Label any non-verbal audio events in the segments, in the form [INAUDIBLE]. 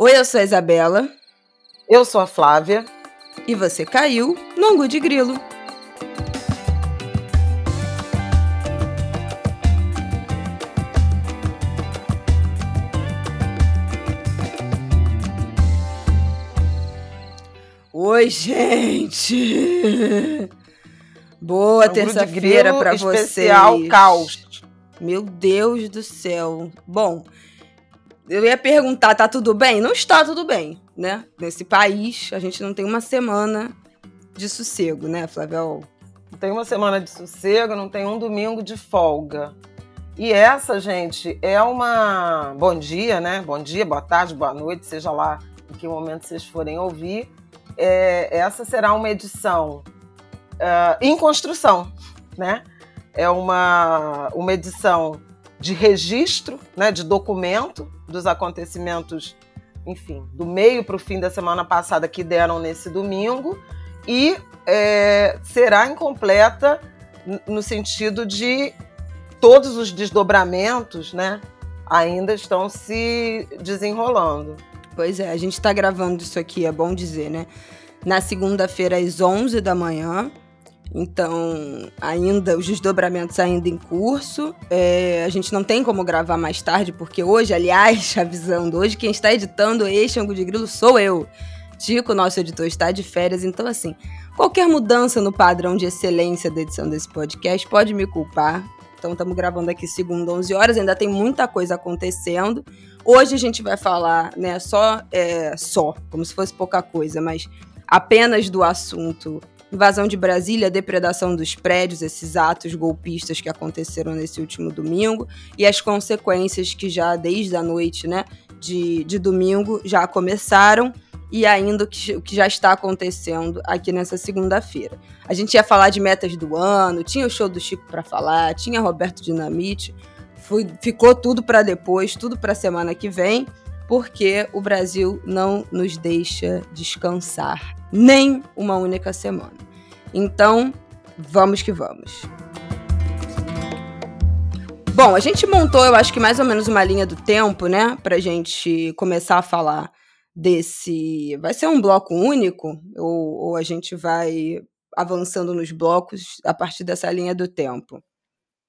Oi, eu sou a Isabela. Eu sou a Flávia. E você caiu no Angu de Grilo. Oi, gente! Boa terça-feira para vocês. Especial caos. Meu Deus do céu. Bom, eu ia perguntar, tá tudo bem? Não está tudo bem, né? Nesse país, a gente não tem uma semana de sossego, né, Flávio? Não tem uma semana de sossego, não tem um domingo de folga. E essa, gente, é uma. Bom dia, né? Bom dia, boa tarde, boa noite, seja lá em que momento vocês forem ouvir. É, essa será uma edição uh, em construção, né? É uma, uma edição de registro, né, de documento dos acontecimentos, enfim, do meio para o fim da semana passada que deram nesse domingo e é, será incompleta no sentido de todos os desdobramentos, né, ainda estão se desenrolando. Pois é, a gente está gravando isso aqui, é bom dizer, né? Na segunda-feira às 11 da manhã, então, ainda os desdobramentos ainda em curso. É, a gente não tem como gravar mais tarde, porque hoje, aliás, [LAUGHS] avisando, hoje quem está editando este Angu de Grilo sou eu. Tico, nosso editor, está de férias, então assim, qualquer mudança no padrão de excelência da edição desse podcast pode me culpar. Então estamos gravando aqui segunda, 11 horas, ainda tem muita coisa acontecendo. Hoje a gente vai falar, né, só, é, só, como se fosse pouca coisa, mas apenas do assunto invasão de Brasília, depredação dos prédios, esses atos golpistas que aconteceram nesse último domingo e as consequências que já desde a noite, né, de, de domingo já começaram e ainda o que, o que já está acontecendo aqui nessa segunda-feira. A gente ia falar de metas do ano, tinha o show do Chico para falar, tinha Roberto Dinamite, ficou tudo para depois, tudo para semana que vem porque o Brasil não nos deixa descansar nem uma única semana. Então, vamos que vamos. Bom, a gente montou, eu acho que mais ou menos uma linha do tempo, né, pra gente começar a falar desse. Vai ser um bloco único ou, ou a gente vai avançando nos blocos a partir dessa linha do tempo?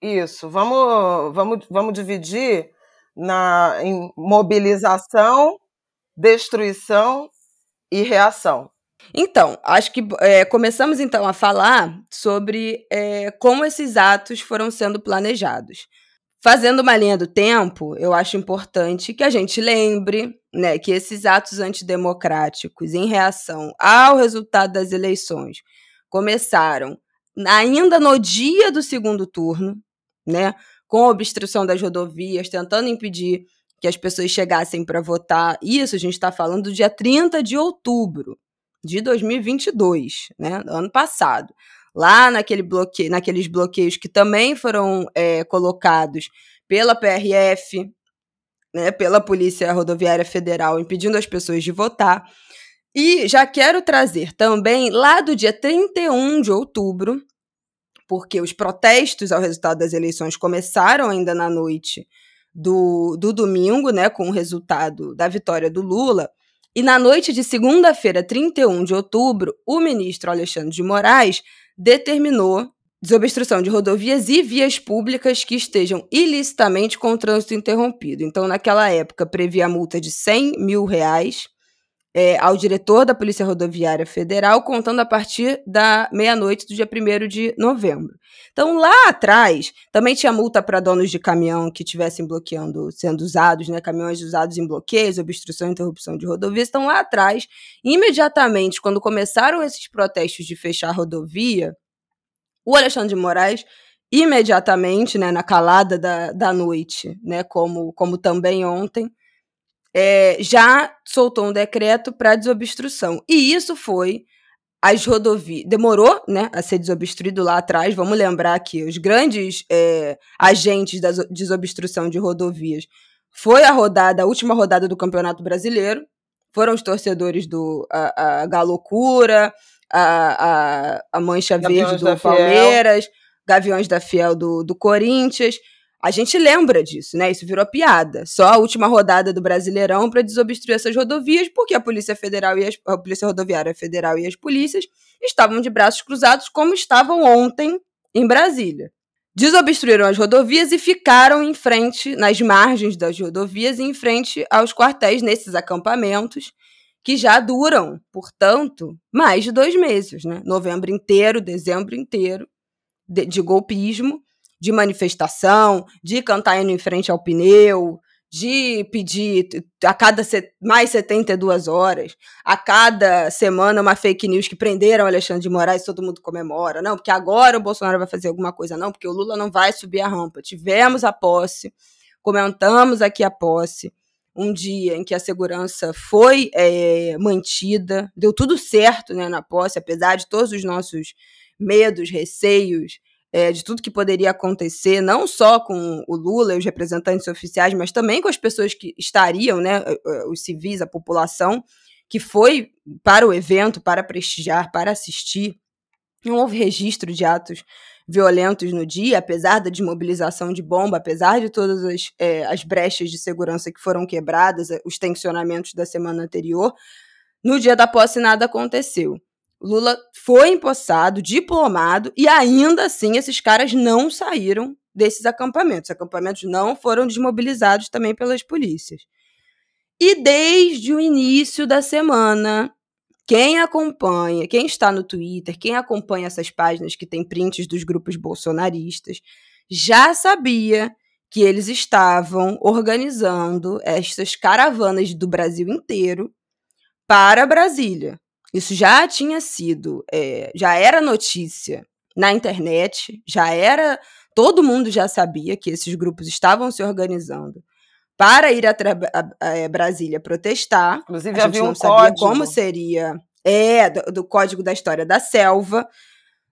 Isso, vamos, vamos, vamos dividir na, em mobilização, destruição e reação. Então, acho que é, começamos então a falar sobre é, como esses atos foram sendo planejados. Fazendo uma linha do tempo, eu acho importante que a gente lembre né, que esses atos antidemocráticos em reação ao resultado das eleições começaram ainda no dia do segundo turno, né, com a obstrução das rodovias, tentando impedir que as pessoas chegassem para votar. Isso a gente está falando do dia 30 de outubro de 2022, né, ano passado. Lá naquele bloqueio, naqueles bloqueios que também foram é, colocados pela PRF, né, pela Polícia Rodoviária Federal, impedindo as pessoas de votar. E já quero trazer também, lá do dia 31 de outubro, porque os protestos ao resultado das eleições começaram ainda na noite do, do domingo, né, com o resultado da vitória do Lula. E na noite de segunda-feira, 31 de outubro, o ministro Alexandre de Moraes determinou desobstrução de rodovias e vias públicas que estejam ilicitamente com o trânsito interrompido. Então, naquela época, previa a multa de 100 mil reais é, ao diretor da Polícia Rodoviária Federal, contando a partir da meia-noite do dia 1 de novembro. Então, lá atrás, também tinha multa para donos de caminhão que estivessem bloqueando, sendo usados, né, caminhões usados em bloqueios, obstrução e interrupção de rodovias. Então, lá atrás, imediatamente, quando começaram esses protestos de fechar a rodovia, o Alexandre de Moraes imediatamente, né, na calada da, da noite, né, como, como também ontem, é, já soltou um decreto para desobstrução. E isso foi as rodovias. Demorou né, a ser desobstruído lá atrás. Vamos lembrar que os grandes é, agentes da desobstrução de rodovias foi a rodada, a última rodada do Campeonato Brasileiro. Foram os torcedores do a, a Galocura, a, a, a Mancha Gaviões Verde do Palmeiras, Fiel. Gaviões da Fiel do, do Corinthians A gente lembra disso, né? Isso virou piada. Só a última rodada do Brasileirão para desobstruir essas rodovias, porque a Polícia Federal e as, a Polícia Rodoviária Federal e as polícias estavam de braços cruzados, como estavam ontem em Brasília. Desobstruíram as rodovias e ficaram em frente, nas margens das rodovias e em frente aos quartéis nesses acampamentos, que já duram, portanto, mais de dois meses, né? Novembro inteiro, dezembro inteiro, de, de golpismo de manifestação, de cantar indo em frente ao pneu, de pedir a cada mais 72 horas, a cada semana uma fake news que prenderam Alexandre de Moraes, todo mundo comemora, não, porque agora o Bolsonaro vai fazer alguma coisa, não, porque o Lula não vai subir a rampa. Tivemos a posse, comentamos aqui a posse, um dia em que a segurança foi é, mantida, deu tudo certo né, na posse, apesar de todos os nossos medos, receios, é, de tudo que poderia acontecer, não só com o Lula e os representantes oficiais, mas também com as pessoas que estariam, né, os civis, a população, que foi para o evento, para prestigiar, para assistir. Não houve registro de atos violentos no dia, apesar da desmobilização de bomba, apesar de todas as, é, as brechas de segurança que foram quebradas, os tensionamentos da semana anterior. No dia da posse, nada aconteceu. Lula foi empossado, diplomado, e ainda assim esses caras não saíram desses acampamentos. Os acampamentos não foram desmobilizados também pelas polícias. E desde o início da semana, quem acompanha, quem está no Twitter, quem acompanha essas páginas que tem prints dos grupos bolsonaristas, já sabia que eles estavam organizando essas caravanas do Brasil inteiro para Brasília. Isso já tinha sido, é, já era notícia na internet, já era. Todo mundo já sabia que esses grupos estavam se organizando para ir a, a, a é, Brasília protestar. Inclusive, a gente não um sabia código. como seria. É, do, do Código da História da Selva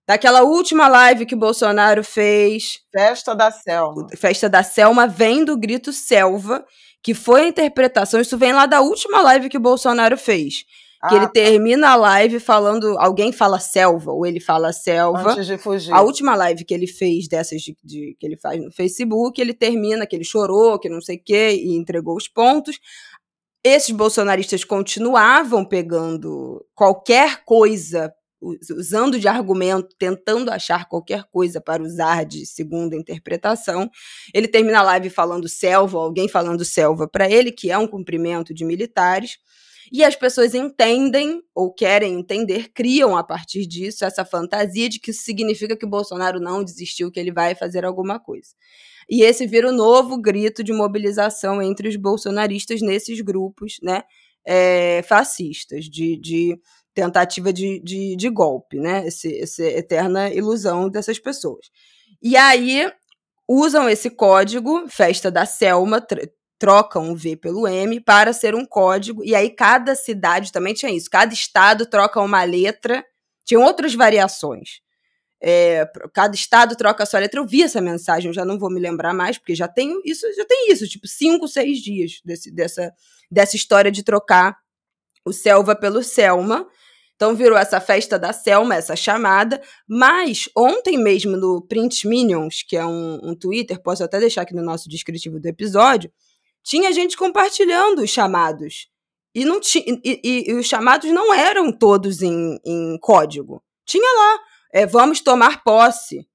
daquela última live que o Bolsonaro fez. Festa da Selma. Festa da Selma vem do grito Selva, que foi a interpretação. Isso vem lá da última live que o Bolsonaro fez. Que ah, ele tá. termina a live falando. Alguém fala selva, ou ele fala selva. Antes de fugir. A última live que ele fez dessas de, de, que ele faz no Facebook, ele termina que ele chorou, que não sei o quê, e entregou os pontos. Esses bolsonaristas continuavam pegando qualquer coisa, usando de argumento, tentando achar qualquer coisa para usar de segunda interpretação. Ele termina a live falando selva, alguém falando selva para ele, que é um cumprimento de militares. E as pessoas entendem ou querem entender, criam a partir disso essa fantasia de que isso significa que Bolsonaro não desistiu, que ele vai fazer alguma coisa. E esse vira o novo grito de mobilização entre os bolsonaristas nesses grupos né, é, fascistas, de, de tentativa de, de, de, golpe, né? Esse, essa eterna ilusão dessas pessoas. E aí usam esse código, festa da Selma, trocam o V pelo M para ser um código, e aí cada cidade também tinha isso, cada estado troca uma letra, tinham outras variações. É, cada estado troca a sua letra. Eu vi essa mensagem, eu já não vou me lembrar mais, porque já tenho isso, já tem isso, tipo, cinco, seis dias desse, dessa, dessa história de trocar o Selva pelo Selma. Então virou essa festa da Selma, essa chamada. Mas ontem mesmo no Print Minions, que é um, um Twitter, posso até deixar aqui no nosso descritivo do episódio, tinha gente compartilhando os chamados. E, não ti, e, e, e os chamados não eram todos em, em código. Tinha lá, é, vamos tomar posse.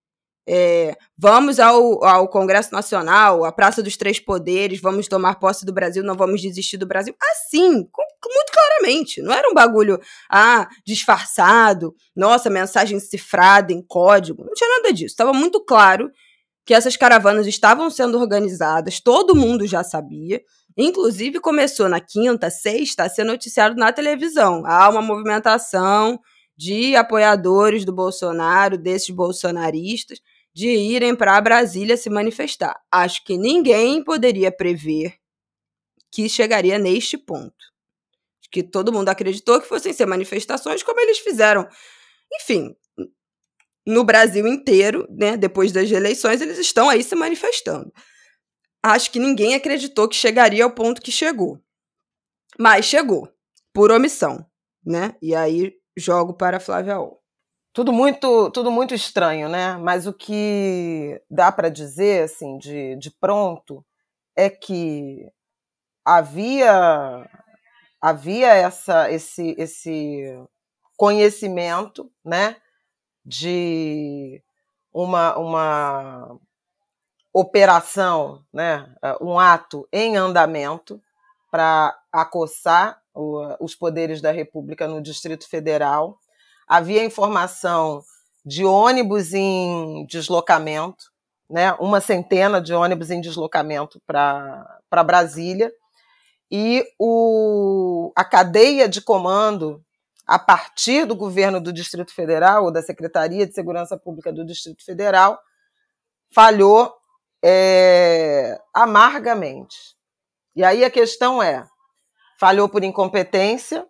É, vamos ao, ao Congresso Nacional, à Praça dos Três Poderes, vamos tomar posse do Brasil, não vamos desistir do Brasil. Assim, com, muito claramente. Não era um bagulho, ah, disfarçado, nossa, mensagem cifrada em código. Não tinha nada disso. Estava muito claro que essas caravanas estavam sendo organizadas, todo mundo já sabia. Inclusive, começou na quinta, sexta, a ser noticiado na televisão. Há uma movimentação de apoiadores do Bolsonaro, desses bolsonaristas, de irem para Brasília se manifestar. Acho que ninguém poderia prever que chegaria neste ponto. Que todo mundo acreditou que fossem ser manifestações como eles fizeram. Enfim, no Brasil inteiro, né, depois das eleições, eles estão aí se manifestando. Acho que ninguém acreditou que chegaria ao ponto que chegou. Mas chegou, por omissão, né? E aí jogo para Flávia O. tudo muito, tudo muito estranho, né? Mas o que dá para dizer, assim, de, de pronto, é que havia havia essa, esse, esse conhecimento, né, de uma, uma operação, né, um ato em andamento para acossar os poderes da República no Distrito Federal. Havia informação de ônibus em deslocamento, né, uma centena de ônibus em deslocamento para Brasília, e o, a cadeia de comando a partir do governo do Distrito Federal, ou da Secretaria de Segurança Pública do Distrito Federal, falhou é, amargamente. E aí a questão é: falhou por incompetência,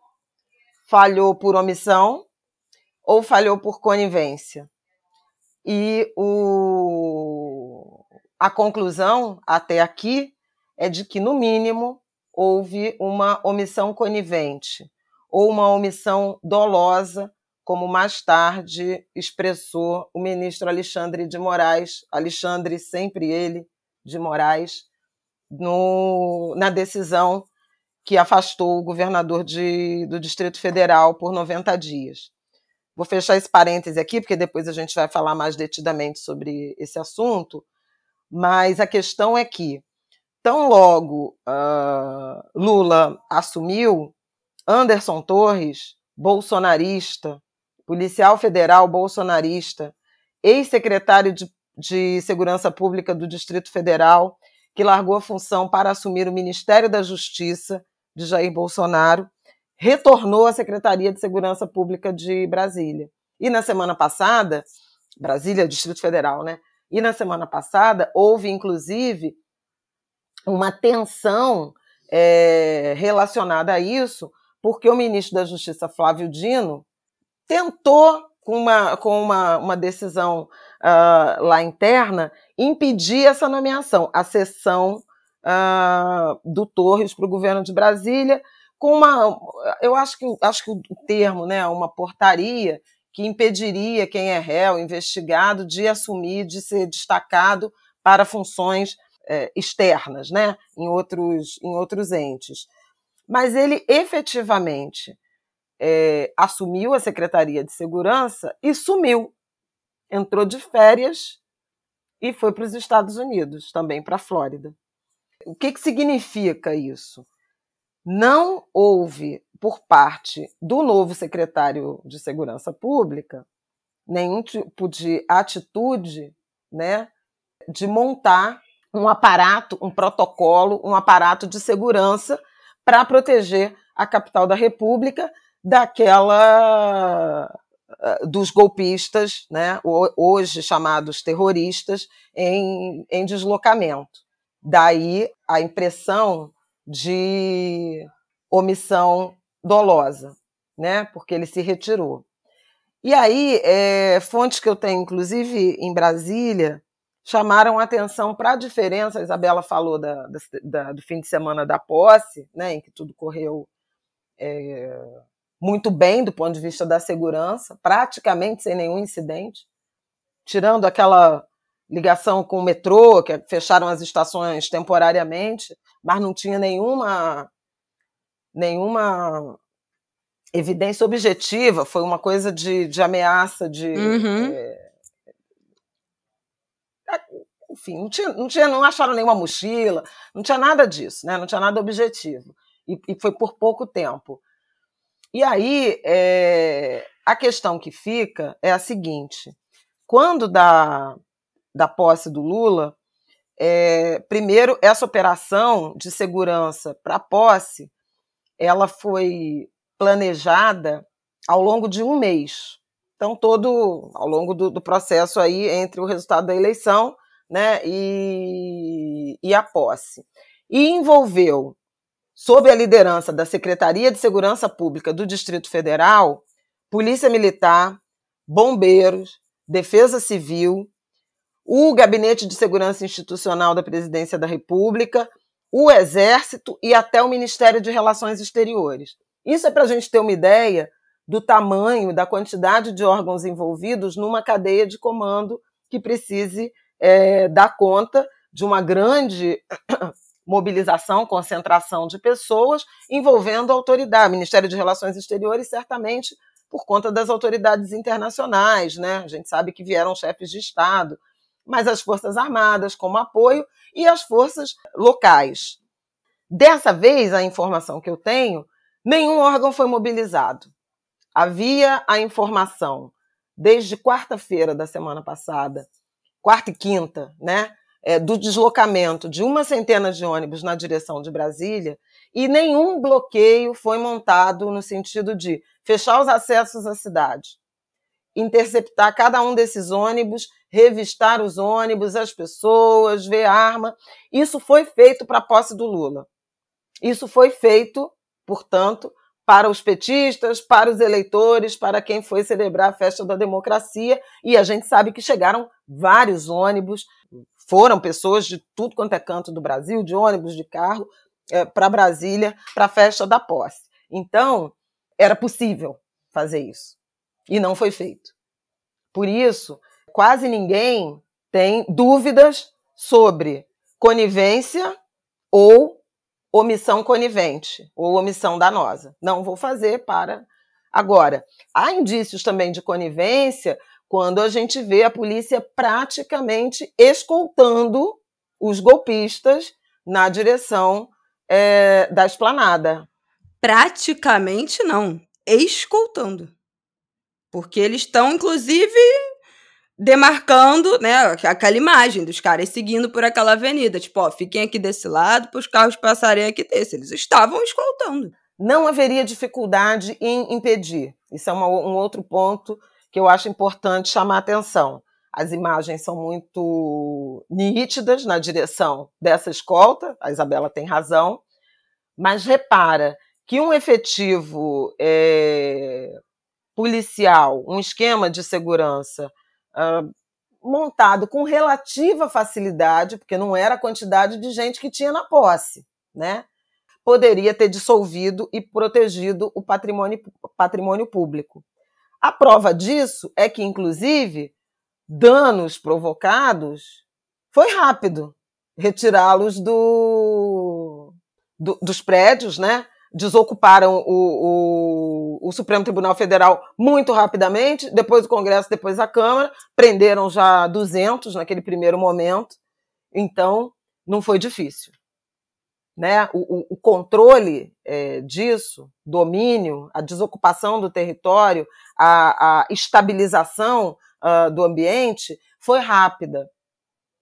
falhou por omissão ou falhou por conivência? E o, a conclusão até aqui é de que, no mínimo, houve uma omissão conivente ou uma omissão dolosa, como mais tarde expressou o ministro Alexandre de Moraes, Alexandre, sempre ele, de Moraes, no, na decisão que afastou o governador de, do Distrito Federal por 90 dias. Vou fechar esse parêntese aqui, porque depois a gente vai falar mais detidamente sobre esse assunto, mas a questão é que Tão logo uh, Lula assumiu, Anderson Torres, bolsonarista, policial federal bolsonarista, ex-secretário de, de Segurança Pública do Distrito Federal, que largou a função para assumir o Ministério da Justiça de Jair Bolsonaro, retornou à Secretaria de Segurança Pública de Brasília. E na semana passada, Brasília, Distrito Federal, né? E na semana passada houve, inclusive, uma tensão é, relacionada a isso, porque o ministro da Justiça, Flávio Dino, tentou, com uma, com uma, uma decisão uh, lá interna, impedir essa nomeação, a cessão uh, do Torres para o governo de Brasília, com uma. Eu acho que, acho que o termo, né, uma portaria que impediria quem é réu, investigado, de assumir, de ser destacado para funções é, externas, né, em outros, em outros entes. Mas ele efetivamente é, assumiu a Secretaria de Segurança e sumiu. Entrou de férias e foi para os Estados Unidos, também para a Flórida. O que, que significa isso? Não houve, por parte do novo secretário de Segurança Pública, nenhum tipo de atitude né, de montar um aparato, um protocolo, um aparato de segurança para proteger a capital da República daquela ah, dos golpistas, né, hoje chamados terroristas, em, em deslocamento. Daí a impressão de omissão dolosa, né, porque ele se retirou. E aí, é, fontes que eu tenho, inclusive em Brasília, chamaram atenção para a diferença. A Isabela falou da, da, do fim de semana da posse, né, em que tudo correu é, muito bem do ponto de vista da segurança, praticamente sem nenhum incidente, tirando aquela ligação com o metrô, que fecharam as estações temporariamente, mas não tinha nenhuma nenhuma evidência objetiva, foi uma coisa de, de ameaça de uhum. é, enfim, não, tinha, não, tinha, não acharam nenhuma mochila, não tinha nada disso, né? não tinha nada objetivo. E, e foi por pouco tempo. E aí, é, a questão que fica é a seguinte: quando da, da posse do Lula, é, primeiro, essa operação de segurança para posse, ela foi planejada ao longo de um mês. Então, todo ao longo do, do processo aí entre o resultado da eleição né, e, e a posse. E envolveu, sob a liderança da Secretaria de Segurança Pública do Distrito Federal, Polícia Militar, Bombeiros, Defesa Civil, o Gabinete de Segurança Institucional da Presidência da República, o Exército e até o Ministério de Relações Exteriores. Isso é para a gente ter uma ideia do tamanho, da quantidade de órgãos envolvidos numa cadeia de comando que precise é, dar conta de uma grande [COUGHS] mobilização, concentração de pessoas envolvendo a autoridade, Ministério de Relações Exteriores, certamente por conta das autoridades internacionais, né? A gente sabe que vieram chefes de Estado, mas as Forças Armadas como apoio e as forças locais. Dessa vez, a informação que eu tenho, nenhum órgão foi mobilizado. Havia a informação desde quarta-feira da semana passada, quarta e quinta, né? É, do deslocamento de uma centena de ônibus na direção de Brasília e nenhum bloqueio foi montado no sentido de fechar os acessos à cidade, interceptar cada um desses ônibus, revistar os ônibus, as pessoas, ver arma. Isso foi feito para a posse do Lula. Isso foi feito, portanto, para os petistas, para os eleitores, para quem foi celebrar a festa da democracia. E a gente sabe que chegaram vários ônibus, foram pessoas de tudo quanto é canto do Brasil, de ônibus, de carro, é, para Brasília, para a festa da posse. Então, era possível fazer isso. E não foi feito. Por isso, quase ninguém tem dúvidas sobre conivência ou omissão conivente ou omissão danosa. Não vou fazer para agora. Há indícios também de conivência quando a gente vê a polícia praticamente escoltando os golpistas na direção é, da esplanada. Praticamente não, escoltando. Porque eles estão, inclusive, demarcando, né, aquela imagem dos caras seguindo por aquela avenida. Tipo, ó, fiquem aqui desse lado para os carros passarem aqui desse. Eles estavam escoltando. Não haveria dificuldade em impedir. Isso é uma, um outro ponto que eu acho importante chamar atenção. As imagens são muito nítidas na direção dessa escolta, a Isabela tem razão, mas repara que um efetivo é, policial, um esquema de segurança uh, montado com relativa facilidade, porque não era a quantidade de gente que tinha na posse, né? Poderia ter dissolvido e protegido o patrimônio, patrimônio público. A prova disso é que, inclusive, danos provocados foi rápido retirá-los do, do, dos prédios, né? desocuparam o, o, o, Supremo Tribunal Federal muito rapidamente, depois o Congresso, depois a Câmara, prenderam já 200 naquele primeiro momento, então não foi difícil. Né? O, o controle é, disso, domínio, a desocupação do território, a, a estabilização uh, do ambiente foi rápida.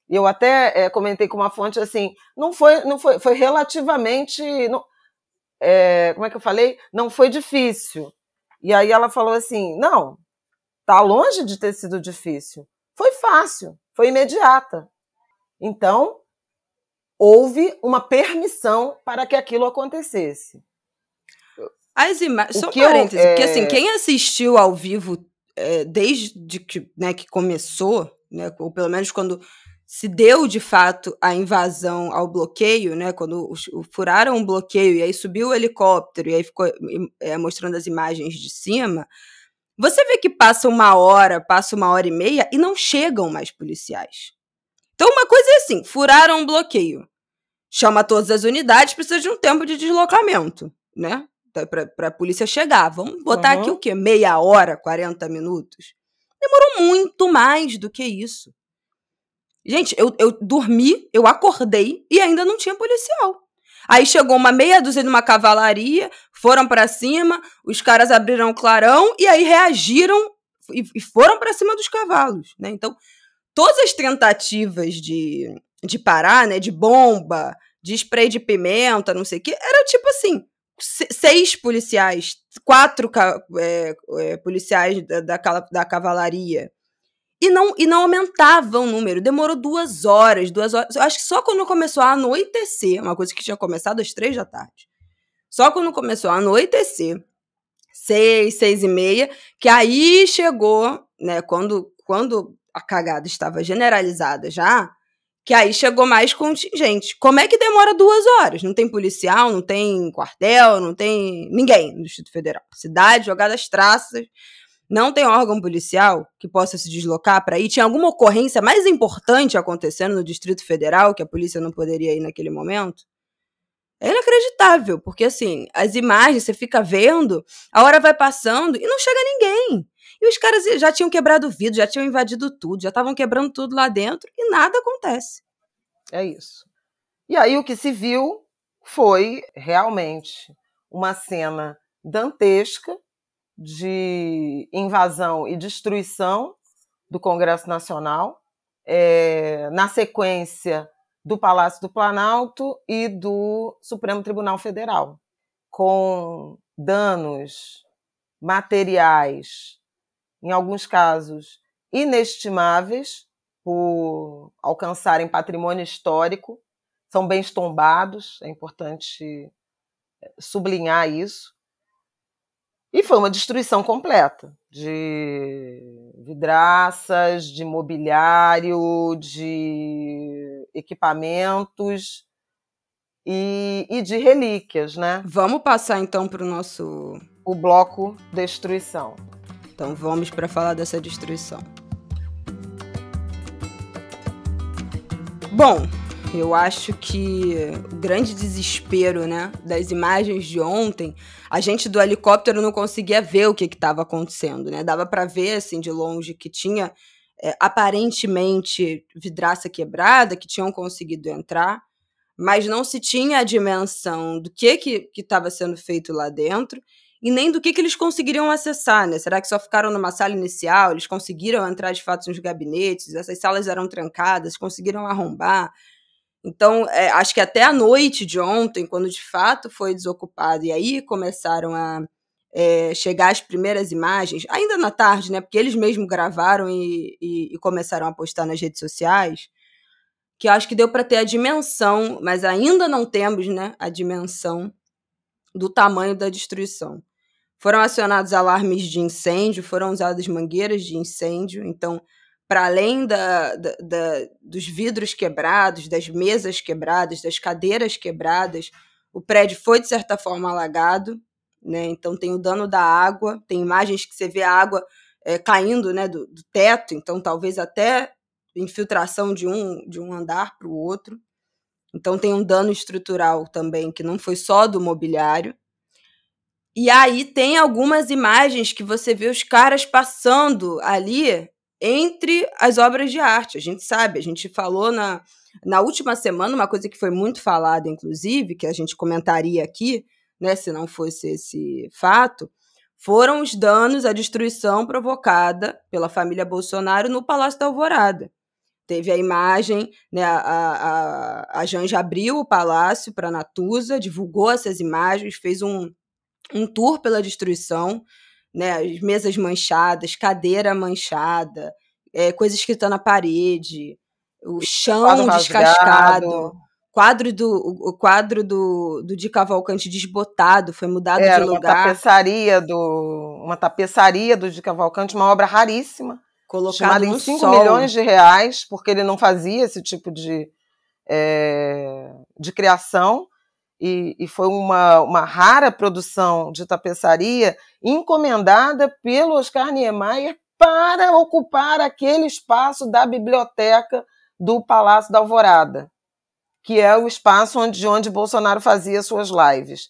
Eu até é, comentei com uma fonte assim, não foi, não foi, foi relativamente, não, é, como é que eu falei? Não foi difícil. E aí ela falou assim: não, tá longe de ter sido difícil. Foi fácil, foi imediata. Então, houve uma permissão para que aquilo acontecesse. As imagens. Só parênteses, eu, é... porque assim, quem assistiu ao vivo é, desde que, né, que começou, né, ou pelo menos quando se deu de fato a invasão ao bloqueio, né? Quando furaram um bloqueio e aí subiu o helicóptero e aí ficou é, mostrando as imagens de cima, você vê que passa uma hora, passa uma hora e meia e não chegam mais policiais. Então, uma coisa é assim: furaram um bloqueio. Chama todas as unidades, precisa de um tempo de deslocamento, né? Para a polícia chegar. Vamos botar uhum. aqui o quê? Meia hora, 40 minutos? Demorou muito mais do que isso. Gente, eu, eu dormi, eu acordei e ainda não tinha policial. Aí chegou uma meia dúzia de uma cavalaria, foram para cima, os caras abriram o clarão e aí reagiram e, e foram para cima dos cavalos, né? Então, todas as tentativas de, de parar, né, de bomba, de spray de pimenta, não sei o que, era tipo assim, seis policiais, quatro é, é, policiais da, da, da cavalaria, e não, e não aumentava o número. Demorou duas horas, duas horas. Eu acho que só quando começou a anoitecer, uma coisa que tinha começado às três da tarde. Só quando começou a anoitecer, seis, seis e meia, que aí chegou, né, quando, quando a cagada estava generalizada já, que aí chegou mais contingente. Como é que demora duas horas? Não tem policial, não tem quartel, não tem ninguém no Distrito Federal. Cidade jogada às traças, não tem órgão policial que possa se deslocar para ir. Tinha alguma ocorrência mais importante acontecendo no Distrito Federal que a polícia não poderia ir naquele momento? É inacreditável, porque assim, as imagens você fica vendo, a hora vai passando e não chega ninguém. E os caras já tinham quebrado o vidro, já tinham invadido tudo, já estavam quebrando tudo lá dentro e nada acontece. É isso. E aí o que se viu foi realmente uma cena dantesca de invasão e destruição do Congresso Nacional, é, na sequência do Palácio do Planalto e do Supremo Tribunal Federal, com danos materiais, em alguns casos inestimáveis, por alcançarem patrimônio histórico, são bens tombados, é importante sublinhar isso. E foi uma destruição completa de vidraças, de mobiliário, de equipamentos e, e de relíquias, né? Vamos passar então para o nosso. O bloco destruição. Então vamos para falar dessa destruição. Bom, eu acho que o grande desespero, né, das imagens de ontem, a gente do helicóptero não conseguia ver o que estava acontecendo, né? Dava para ver assim de longe que tinha é, aparentemente vidraça quebrada, que tinham conseguido entrar, mas não se tinha a dimensão do que que estava sendo feito lá dentro e nem do que, que eles conseguiriam acessar, né? Será que só ficaram numa sala inicial? Eles conseguiram entrar de fato nos gabinetes? Essas salas eram trancadas? Conseguiram arrombar? Então, é, acho que até a noite de ontem, quando de fato foi desocupado, e aí começaram a é, chegar as primeiras imagens, ainda na tarde, né? Porque eles mesmos gravaram e, e, e começaram a postar nas redes sociais, que acho que deu para ter a dimensão, mas ainda não temos, né? A dimensão do tamanho da destruição. Foram acionados alarmes de incêndio, foram usadas mangueiras de incêndio, então para além da, da, da, dos vidros quebrados, das mesas quebradas, das cadeiras quebradas, o prédio foi, de certa forma, alagado. Né? Então, tem o dano da água, tem imagens que você vê a água é, caindo né, do, do, teto, então, talvez até infiltração de um, de um andar para o outro. Então, tem um dano estrutural também, que não foi só do mobiliário. E aí tem algumas imagens que você vê os caras passando ali entre as obras de arte. A gente sabe, a gente falou na, na última semana uma coisa que foi muito falada, inclusive, que a gente comentaria aqui, né, se não fosse esse fato, foram os danos, a destruição provocada pela família Bolsonaro no Palácio da Alvorada. Teve a imagem, né, a, a, a Janja abriu o palácio para Natuza, divulgou essas imagens, fez um, um tour pela destruição, né, as mesas manchadas, cadeira manchada, é, coisa escrita na parede, o chão quadro descascado, rasgado. quadro do o quadro do, do de Cavalcante desbotado, foi mudado Era de lugar. Uma tapeçaria do uma tapeçaria do de Cavalcante, uma obra raríssima, colocada em 5 milhões de reais, porque ele não fazia esse tipo de é, de criação e, e, foi uma, uma rara produção de tapeçaria encomendada pelo Oscar Niemeyer para ocupar aquele espaço da biblioteca do Palácio da Alvorada, que é o espaço onde, onde Bolsonaro fazia suas lives.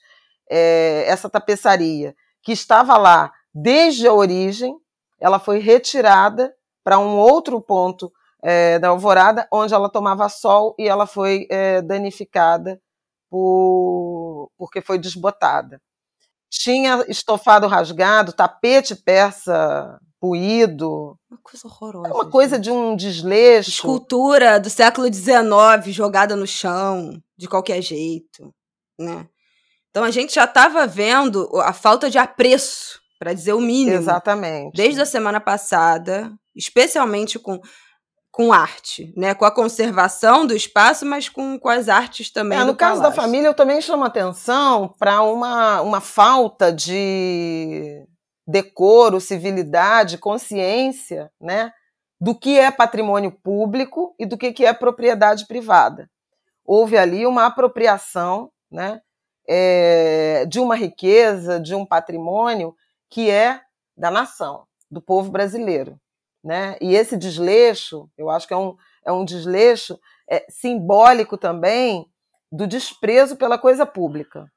É, essa tapeçaria, que estava lá desde a origem, ela foi retirada para um outro ponto é, da Alvorada, onde ela tomava sol e ela foi é, danificada por, porque foi desbotada. Tinha estofado rasgado, tapete persa puído. Uma coisa horrorosa. É uma coisa de um desleixo. Escultura do século XIX jogada no chão, de qualquer jeito. Né? Então a gente já estava vendo a falta de apreço, para dizer o mínimo. Exatamente. Desde a semana passada, especialmente com com arte, né? Com a conservação do espaço, mas com, com as artes também. É, no caso palácio. da família, eu também chamo atenção para uma, uma falta de decoro, civilidade, consciência, né? do que é patrimônio público e do que é propriedade privada. Houve ali uma apropriação né, é, de uma riqueza, de um patrimônio que é da nação, do povo brasileiro. Né? E esse desleixo, eu acho que é um, é um desleixo é, simbólico também do desprezo pela coisa pública.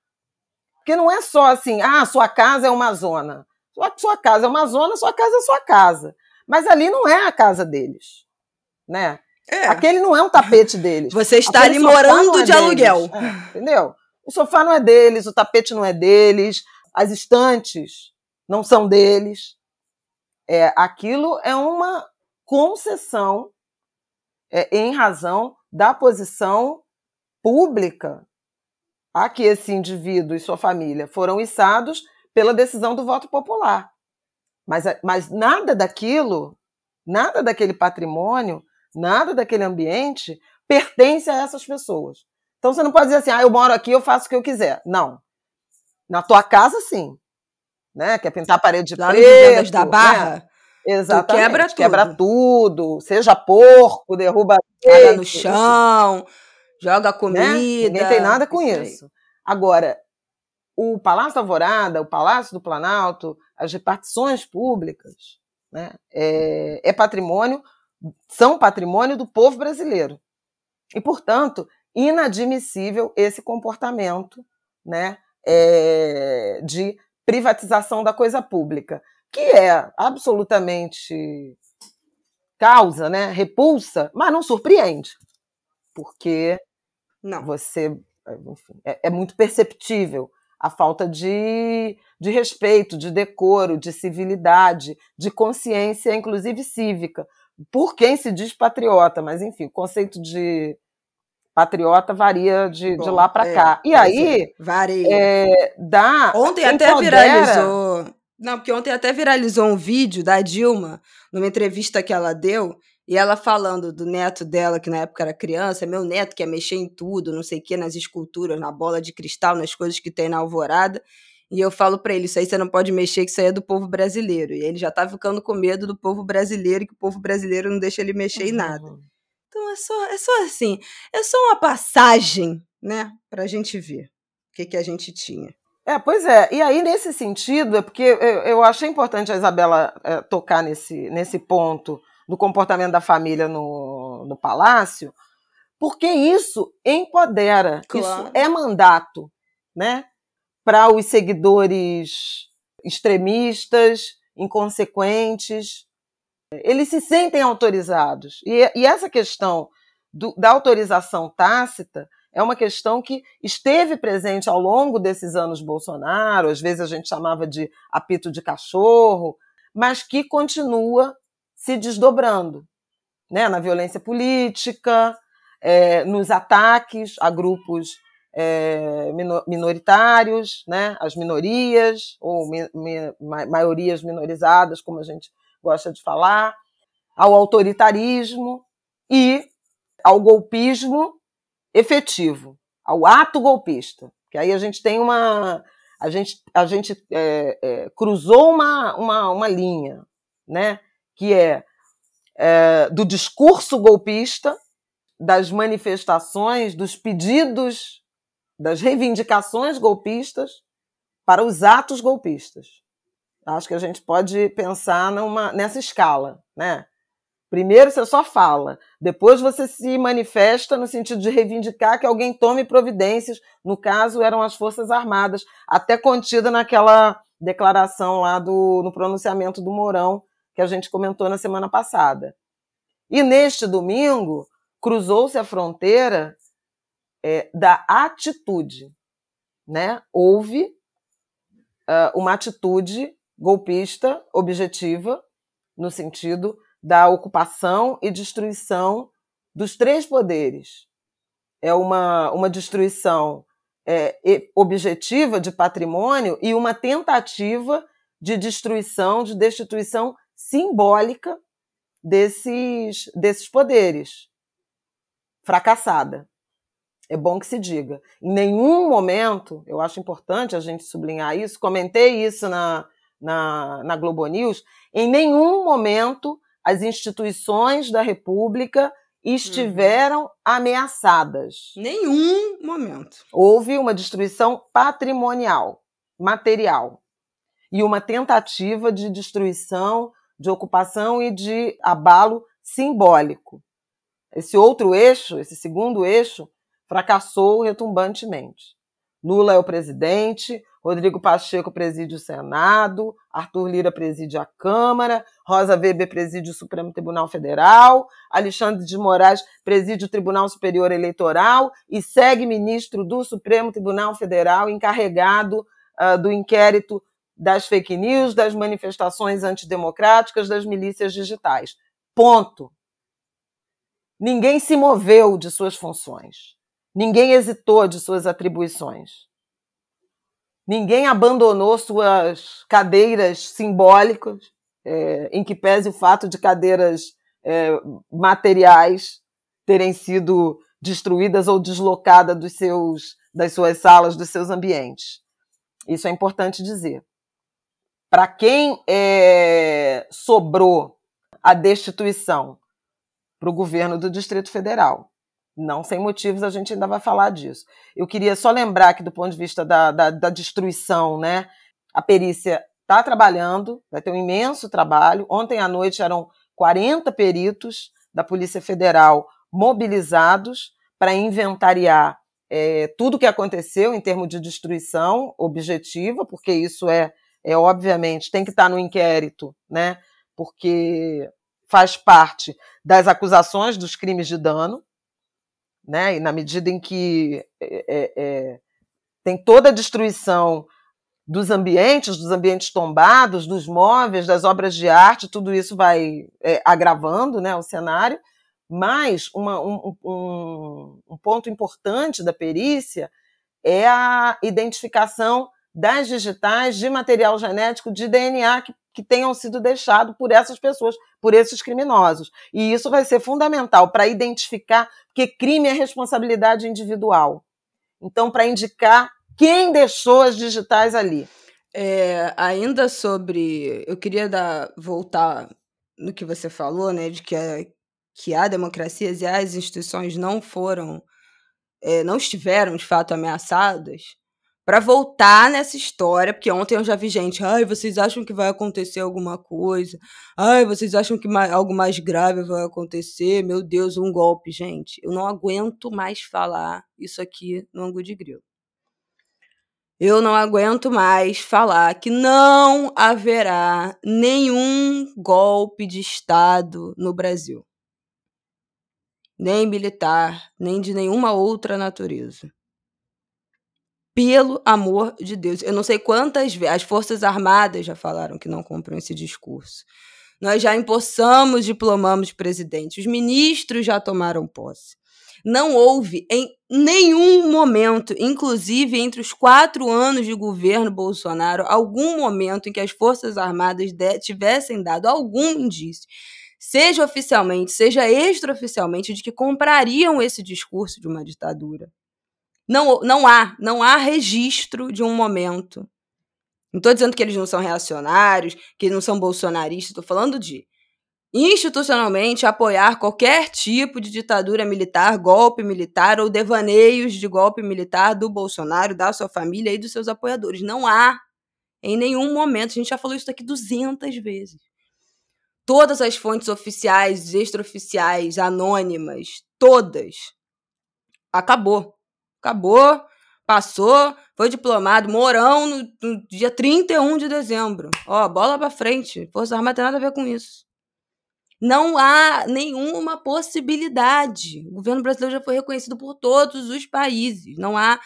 Porque não é só assim, ah, sua casa é uma zona. Sua, sua casa é uma zona, sua casa é sua casa. Mas ali não é a casa deles. Né? É. Aquele não é um tapete deles. Você está Aquele ali morando é de deles. aluguel. É, entendeu? O sofá não é deles, o tapete não é deles, as estantes não são deles. É, aquilo é uma concessão é, em razão da posição pública a que esse indivíduo e sua família foram içados pela decisão do voto popular. Mas, mas nada daquilo, nada daquele patrimônio, nada daquele ambiente pertence a essas pessoas. Então você não pode dizer assim, ah, eu moro aqui, eu faço o que eu quiser. Não. Na tua casa, sim. Né? Quer pintar a parede de Lá preto. da Barra? Né? Exatamente. Tu quebra tudo. Quebra tudo. Seja porco, derruba. Caga no chão, joga comida. Né? Ninguém tem nada com isso. isso. Agora, o Palácio da Alvorada, o Palácio do Planalto, as repartições públicas, né, é, é patrimônio, são patrimônio do povo brasileiro. E, portanto, inadmissível esse comportamento né, é, de privatização da coisa pública que é absolutamente causa, né, repulsa, mas não surpreende, porque não. você, enfim, é, é muito perceptível a falta de, de respeito, de decoro, de civilidade, de consciência, inclusive cívica, por quem se diz patriota, mas enfim, o conceito de patriota varia de, Bom, de lá para é, cá. E aí, é, varia. É, dá. Ontem até viralizou não, porque ontem até viralizou um vídeo da Dilma, numa entrevista que ela deu, e ela falando do neto dela, que na época era criança, meu neto quer mexer em tudo, não sei o que, nas esculturas, na bola de cristal, nas coisas que tem na alvorada. E eu falo para ele, isso aí você não pode mexer, que isso aí é do povo brasileiro. E ele já tá ficando com medo do povo brasileiro, que o povo brasileiro não deixa ele mexer uhum. em nada. Então é só, é só assim, é só uma passagem, né, pra gente ver o que, que a gente tinha. É, pois é. E aí, nesse sentido, é porque eu, eu achei importante a Isabela é, tocar nesse, nesse ponto do comportamento da família no, no palácio, porque isso empodera, claro. isso é mandato, né? Para os seguidores extremistas, inconsequentes, eles se sentem autorizados. E, e essa questão do, da autorização tácita é uma questão que esteve presente ao longo desses anos Bolsonaro, às vezes a gente chamava de apito de cachorro, mas que continua se desdobrando né, na violência política, é, nos ataques a grupos é, minoritários, né, as minorias, ou mi, mi, maiorias minorizadas, como a gente gosta de falar, ao autoritarismo e ao golpismo efetivo, ao ato golpista. Que aí a gente tem uma. A gente, a gente é, é, cruzou uma, uma, uma linha, né? que é, é do discurso golpista, das manifestações, dos pedidos, das reivindicações golpistas para os atos golpistas. Acho que a gente pode pensar numa, nessa escala, né? Primeiro você só fala, depois você se manifesta no sentido de reivindicar que alguém tome providências. No caso, eram as Forças Armadas, até contida naquela declaração lá do no pronunciamento do Mourão que a gente comentou na semana passada. E neste domingo cruzou-se a fronteira é, da atitude, né? Houve uh, uma atitude golpista objetiva no sentido da ocupação e destruição dos três poderes. É uma, uma destruição é, objetiva de patrimônio e uma tentativa de destruição, de destituição simbólica desses, desses poderes. Fracassada. É bom que se diga. Em nenhum momento, eu acho importante a gente sublinhar isso, comentei isso na, na, na Globo News, em nenhum momento as instituições da República estiveram uhum. ameaçadas. Nenhum momento. Houve uma destruição patrimonial, material, e uma tentativa de destruição, de ocupação e de abalo simbólico. Esse outro eixo, esse segundo eixo, fracassou retumbantemente. Lula é o presidente, Rodrigo Pacheco preside o Senado, Arthur Lira preside a Câmara, Rosa Weber preside o Supremo Tribunal Federal, Alexandre de Moraes preside o Tribunal Superior Eleitoral e segue ministro do Supremo Tribunal Federal encarregado uh, do inquérito das fake news, das manifestações antidemocráticas, das milícias digitais. Ponto. Ninguém se moveu de suas funções. Ninguém hesitou de suas atribuições. Ninguém abandonou suas cadeiras simbólicas, é, em que pese o fato de cadeiras é, materiais terem sido destruídas ou deslocadas dos seus, das suas salas, dos seus ambientes. Isso é importante dizer. Para quem é, sobrou a destituição para o governo do Distrito Federal, não sem motivos, a gente ainda vai falar disso. Eu queria só lembrar que, do ponto de vista da, da, da destruição, né, a perícia está trabalhando, vai ter um imenso trabalho. Ontem à noite eram 40 peritos da Polícia Federal mobilizados para inventariar é, tudo o que aconteceu em termos de destruição objetiva, porque isso é, é obviamente, tem que estar tá no inquérito, né? Porque faz parte das acusações dos crimes de dano, né? E na medida em que é, é, tem toda a destruição dos ambientes, dos ambientes tombados, dos móveis, das obras de arte, tudo isso vai é, agravando né, o cenário. Mas uma, um, um, um ponto importante da perícia é a identificação das digitais de material genético de DNA que, que tenham sido deixado por essas pessoas, por esses criminosos. E isso vai ser fundamental para identificar, porque crime é responsabilidade individual. Então, para indicar quem deixou as digitais ali. É, ainda sobre. Eu queria dar, voltar no que você falou, né, de que, a, que há democracias e as instituições não foram. É, não estiveram de fato ameaçadas para voltar nessa história, porque ontem eu já vi gente, ai, vocês acham que vai acontecer alguma coisa? Ai, vocês acham que algo mais grave vai acontecer? Meu Deus, um golpe, gente. Eu não aguento mais falar isso aqui no Angu de Grilo. Eu não aguento mais falar que não haverá nenhum golpe de Estado no Brasil. Nem militar, nem de nenhuma outra natureza. Pelo amor de Deus. Eu não sei quantas vezes. As Forças Armadas já falaram que não compram esse discurso. Nós já empossamos, diplomamos presidente. Os ministros já tomaram posse. Não houve em nenhum momento, inclusive entre os quatro anos de governo Bolsonaro, algum momento em que as Forças Armadas tivessem dado algum indício, seja oficialmente, seja extraoficialmente, de que comprariam esse discurso de uma ditadura. Não, não há, não há registro de um momento. Não estou dizendo que eles não são reacionários, que não são bolsonaristas, estou falando de institucionalmente apoiar qualquer tipo de ditadura militar, golpe militar ou devaneios de golpe militar do Bolsonaro, da sua família e dos seus apoiadores. Não há em nenhum momento, a gente já falou isso aqui 200 vezes. Todas as fontes oficiais, extraoficiais, anônimas, todas. Acabou. Acabou, passou, foi diplomado, Mourão no, no dia 31 de dezembro. Ó, bola pra frente. Força Armada tem nada a ver com isso. Não há nenhuma possibilidade. O governo brasileiro já foi reconhecido por todos os países. Não há.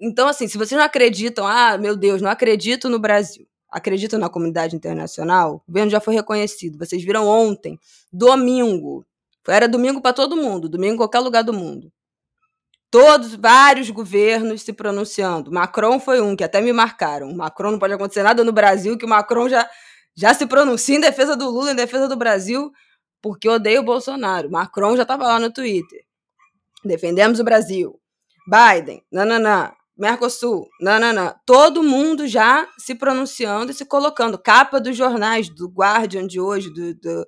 Então, assim, se vocês não acreditam, ah, meu Deus, não acredito no Brasil, acreditam na comunidade internacional, o governo já foi reconhecido. Vocês viram ontem, domingo. Era domingo para todo mundo, domingo em qualquer lugar do mundo todos, vários governos se pronunciando. Macron foi um, que até me marcaram. Macron não pode acontecer nada no Brasil, que o Macron já, já se pronuncia em defesa do Lula, em defesa do Brasil, porque odeia o Bolsonaro. Macron já estava lá no Twitter. Defendemos o Brasil. Biden, nananã. Mercosul, nananã. Todo mundo já se pronunciando e se colocando. Capa dos jornais, do Guardian de hoje, do, do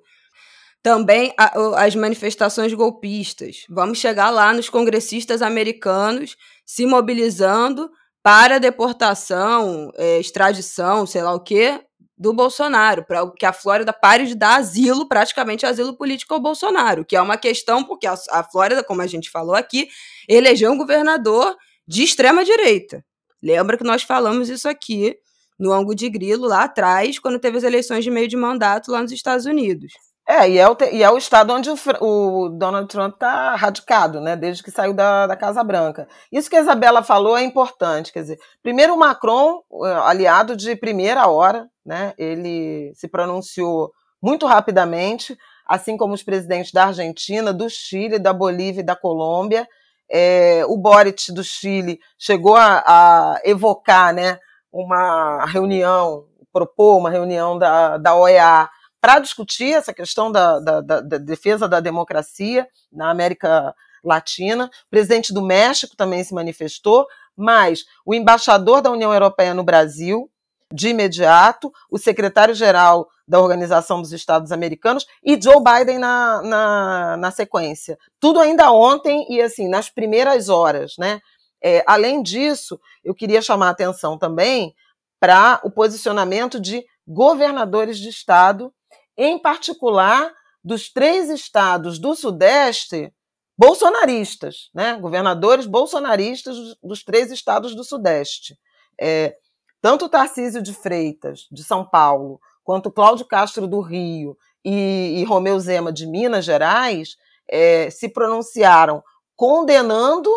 Também a, as manifestações golpistas. Vamos chegar lá nos congressistas americanos se mobilizando para deportação, é, extradição, sei lá o quê, do Bolsonaro, para que a Flórida pare de dar asilo, praticamente asilo político ao Bolsonaro, que é uma questão porque a, a Flórida, como a gente falou aqui, elegeu um governador de extrema direita. Lembra que nós falamos isso aqui no ângulo de grilo lá atrás, quando teve as eleições de meio de mandato lá nos Estados Unidos. É, e é o, e é o estado onde o, o Donald Trump está radicado, né, desde que saiu da, da Casa Branca. Isso que a Isabela falou é importante, quer dizer, primeiro o Macron, aliado de primeira hora, né, ele se pronunciou muito rapidamente, assim como os presidentes da Argentina, do Chile, da Bolívia e da Colômbia. É, o Boric do Chile chegou a, a evocar né, uma reunião, propor uma reunião da, da OEA para discutir essa questão da, da, da, da, defesa da democracia na América Latina. O presidente do México também se manifestou, mas o embaixador da União Europeia no Brasil, de imediato, o secretário-geral da Organização dos Estados Americanos e Joe Biden na, na, na, sequência. Tudo ainda ontem e assim, nas primeiras horas. Né? É, além disso, eu queria chamar a atenção também para o posicionamento de governadores de Estado em particular dos três estados do Sudeste bolsonaristas, né? governadores bolsonaristas dos três estados do Sudeste. É, tanto Tarcísio de Freitas, de São Paulo, quanto Cláudio Castro do Rio e, e Romeu Zema de Minas Gerais é, se pronunciaram condenando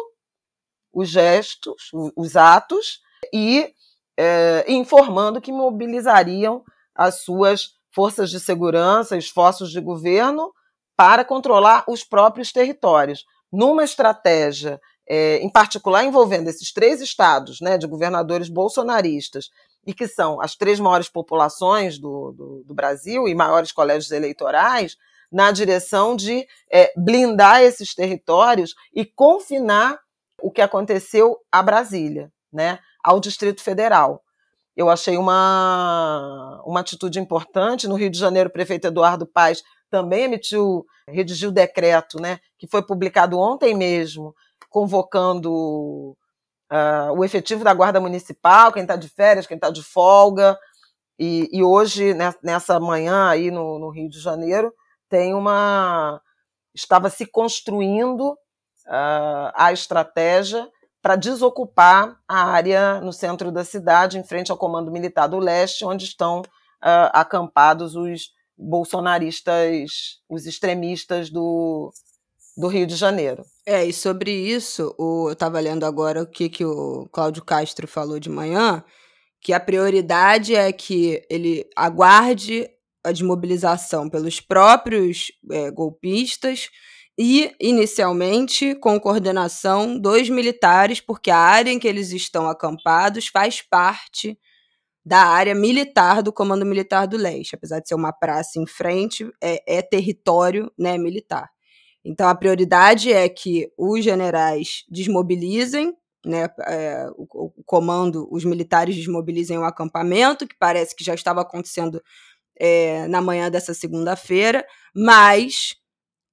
os gestos, os atos e é, informando que mobilizariam as suas forças de segurança, esforços de governo para controlar os próprios territórios. Numa estratégia, é, em particular envolvendo esses três estados né, de governadores bolsonaristas, e que são as três maiores populações do, do, do Brasil e maiores colégios eleitorais, na direção de é, blindar esses territórios e confinar o que aconteceu a Brasília, né, ao Distrito Federal eu achei uma, uma atitude importante. No Rio de Janeiro, o prefeito Eduardo Paes também emitiu, redigiu decreto, né, que foi publicado ontem mesmo, convocando uh, o efetivo da Guarda Municipal, quem está de férias, quem está de folga. E, e, hoje, né, nessa manhã aí no, no, Rio de Janeiro, tem uma. estava se construindo uh, a estratégia para desocupar a área no centro da cidade, em frente ao Comando Militar do Leste, onde estão uh, acampados os bolsonaristas, os extremistas do, do Rio de Janeiro. É, e sobre isso, o, eu estava lendo agora o que, que o Cláudio Castro falou de manhã, que a prioridade é que ele aguarde a desmobilização pelos próprios é, golpistas e, inicialmente, com coordenação dos militares, porque a área em que eles estão acampados faz parte da área militar do Comando Militar do Leste. Apesar de ser uma praça em frente, é, é território né, militar. Então, a prioridade é que os generais desmobilizem, né, é, o, o, comando, os militares desmobilizem o acampamento, que parece que já estava acontecendo é, na manhã dessa segunda-feira, mas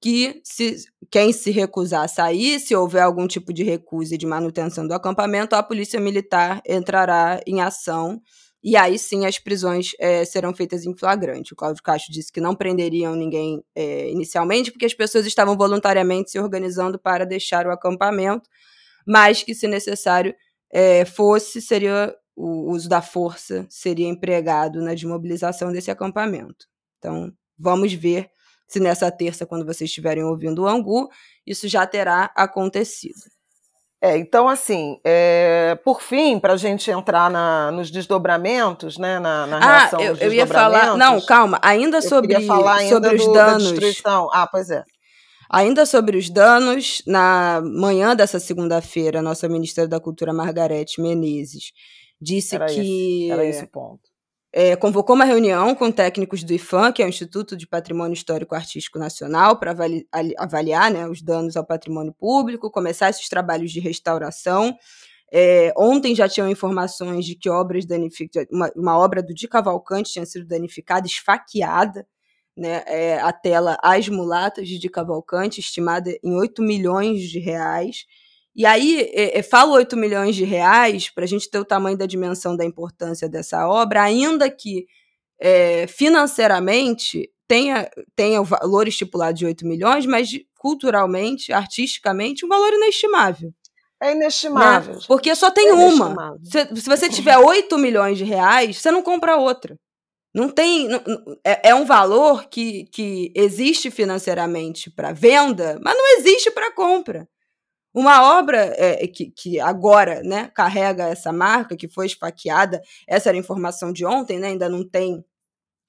que se, quem se recusar a sair, se houver algum tipo de recusa de manutenção do acampamento, a polícia militar entrará em ação e aí sim as prisões é, serão feitas em flagrante. O Cláudio Castro disse que não prenderiam ninguém é, inicialmente, porque as pessoas estavam voluntariamente se organizando para deixar o acampamento, mas que, se necessário é, fosse, seria o uso da força seria empregado na desmobilização desse acampamento. Então, vamos ver se nessa terça, quando vocês estiverem ouvindo o Angu, isso já terá acontecido. É, então, assim, é, por fim, para a gente entrar na, nos desdobramentos, né, na, na ah, reação eu, eu ia falar. Não, calma, ainda sobre, falar ainda sobre os do, danos. Ah, pois é. Ainda sobre os danos, na manhã dessa segunda-feira, nossa ministra da Cultura, Margarete Menezes, disse era que. Era esse o ponto é, convocou uma reunião com técnicos do IFAM, que é o Instituto de Patrimônio Histórico Artístico Nacional, para avali avaliar né, os danos ao patrimônio público, começar esses trabalhos de restauração. É, ontem já tinham informações de que obras danificadas, uma, uma, obra do Di Cavalcante tinha sido danificada, esfaqueada né, é a tela As Mulatas de Cavalcante, estimada em 8 milhões de reais. E aí, é, é, falo 8 milhões de reais para a gente ter o tamanho da dimensão da importância dessa obra, ainda que é, financeiramente tenha, tenha o valor estipulado de 8 milhões, mas culturalmente, artisticamente, um valor inestimável. É inestimável. Né? Porque só tem é uma. Se, se, você tiver 8 milhões de reais, você não compra outra. Não tem. Não, é, é, um valor que, que existe financeiramente para venda, mas não existe para compra. Uma obra é, que, que agora né, carrega essa marca, que foi esfaqueada, essa era a informação de ontem, né, ainda não tem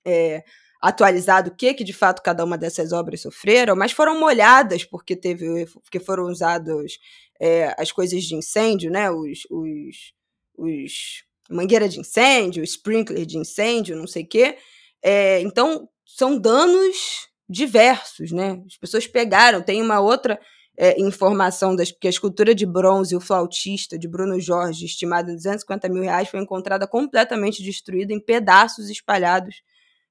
é, atualizado o que, que de fato cada uma dessas obras sofreram, mas foram molhadas porque teve porque foram usados é, as coisas de incêndio, né, os, os, os mangueira de incêndio, sprinkler de incêndio, não sei o quê. É, então, são danos diversos, né? As pessoas pegaram. Tem uma outra é, informação das, que a escultura de bronze, o flautista de Bruno Jorge, estimada em 250 mil reais, foi encontrada completamente destruída em pedaços espalhados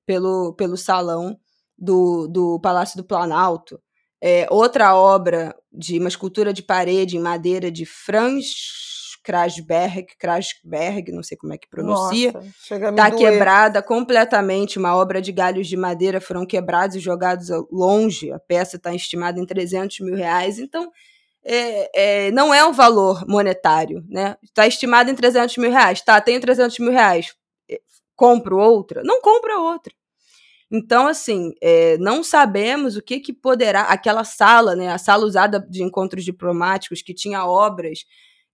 pelo, pelo salão do, do Palácio do Planalto. É, outra obra de uma escultura de parede em madeira de Franz Krasberg, Krasberg, não sei como é que pronuncia, está quebrada completamente. Uma obra de galhos de madeira foram quebrados e jogados longe. A peça está estimada em 300 mil reais. Então, é, é, não é um valor monetário, né? Está estimado em 300 mil reais. Tá, tenho 300 mil reais. É, compro outra? Não compra outra. Então, assim, é, não sabemos o que, que poderá. Aquela sala, né, a sala usada de encontros diplomáticos, que tinha obras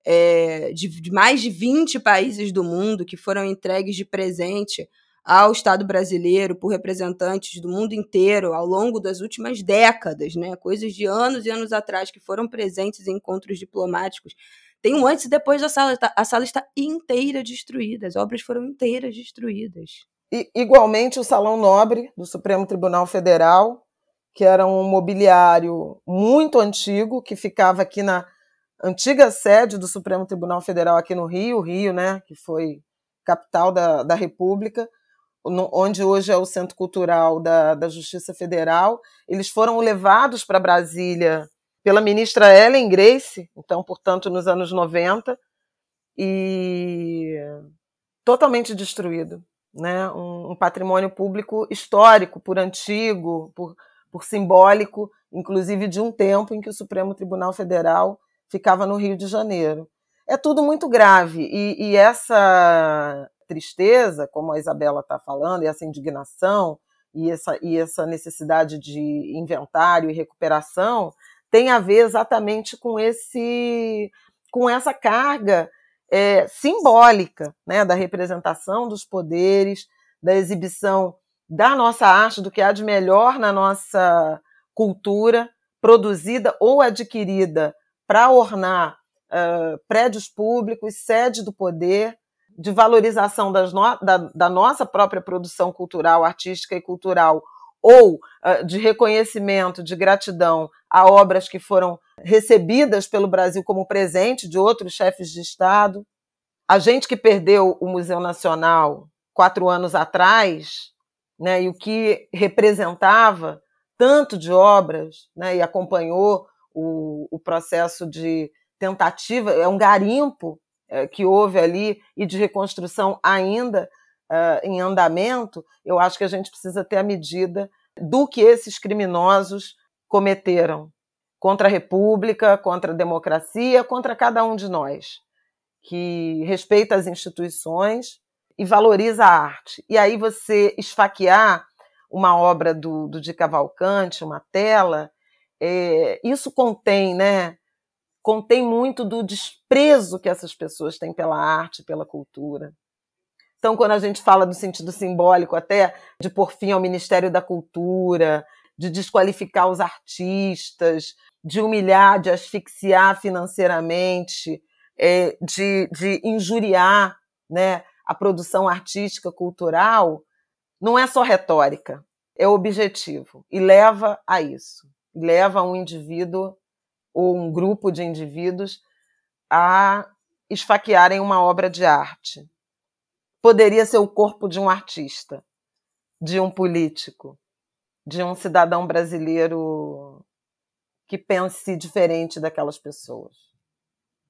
é, de, de, mais de 20 países do mundo que foram entregues de presente ao Estado brasileiro por representantes do mundo inteiro ao longo das últimas décadas, né? coisas de anos e anos atrás que foram presentes em encontros diplomáticos. Tem um antes e depois da sala. A sala está inteira destruída, as obras foram inteiras destruídas. E, igualmente, o Salão Nobre do Supremo Tribunal Federal, que era um mobiliário muito antigo, que ficava aqui na antiga sede do Supremo Tribunal Federal aqui no Rio, Rio, né, que foi capital da, da República, onde hoje é o Centro Cultural da, da Justiça Federal. Eles foram levados para Brasília pela ministra Ellen Grace, então, portanto, nos anos 90, e totalmente destruído. Né? Um, um patrimônio público histórico, por antigo, por, por simbólico, inclusive de um tempo em que o Supremo Tribunal Federal ficava no Rio de Janeiro. É tudo muito grave e, e essa tristeza, como a Isabela está falando, e essa indignação e essa, e essa necessidade de inventário e recuperação tem a ver exatamente com esse com essa carga é, simbólica né, da representação dos poderes, da exibição da nossa arte, do que há de melhor na nossa cultura, produzida ou adquirida para ornar uh, prédios públicos, sede do poder, de valorização no, da, da, nossa própria produção cultural, artística e cultural, ou uh, de reconhecimento, de gratidão a obras que foram recebidas pelo Brasil como presente de outros chefes de Estado. A gente que perdeu o Museu Nacional quatro anos atrás, né, e o que representava tanto de obras, né, e acompanhou o, o processo de tentativa, é um garimpo é, que houve ali e de reconstrução ainda uh, em andamento, eu acho que a gente precisa ter a medida do que esses criminosos cometeram contra a República, contra a democracia, contra cada um de nós, que respeita as instituições e valoriza a arte. E aí você esfaquear uma obra do, do de Cavalcante, uma tela, é, isso contém, né? Contém muito do desprezo que essas pessoas têm pela arte, pela cultura. Então, quando a gente fala do sentido simbólico, até de por fim ao Ministério da Cultura, de desqualificar os artistas, de humilhar, de asfixiar financeiramente, é, de, de injuriar né, a produção artística, cultural, não é só retórica, é objetivo e leva a isso leva um indivíduo ou um grupo de indivíduos a esfaquearem uma obra de arte. Poderia ser o corpo de um artista, de um político, de um cidadão brasileiro que pense diferente daquelas pessoas.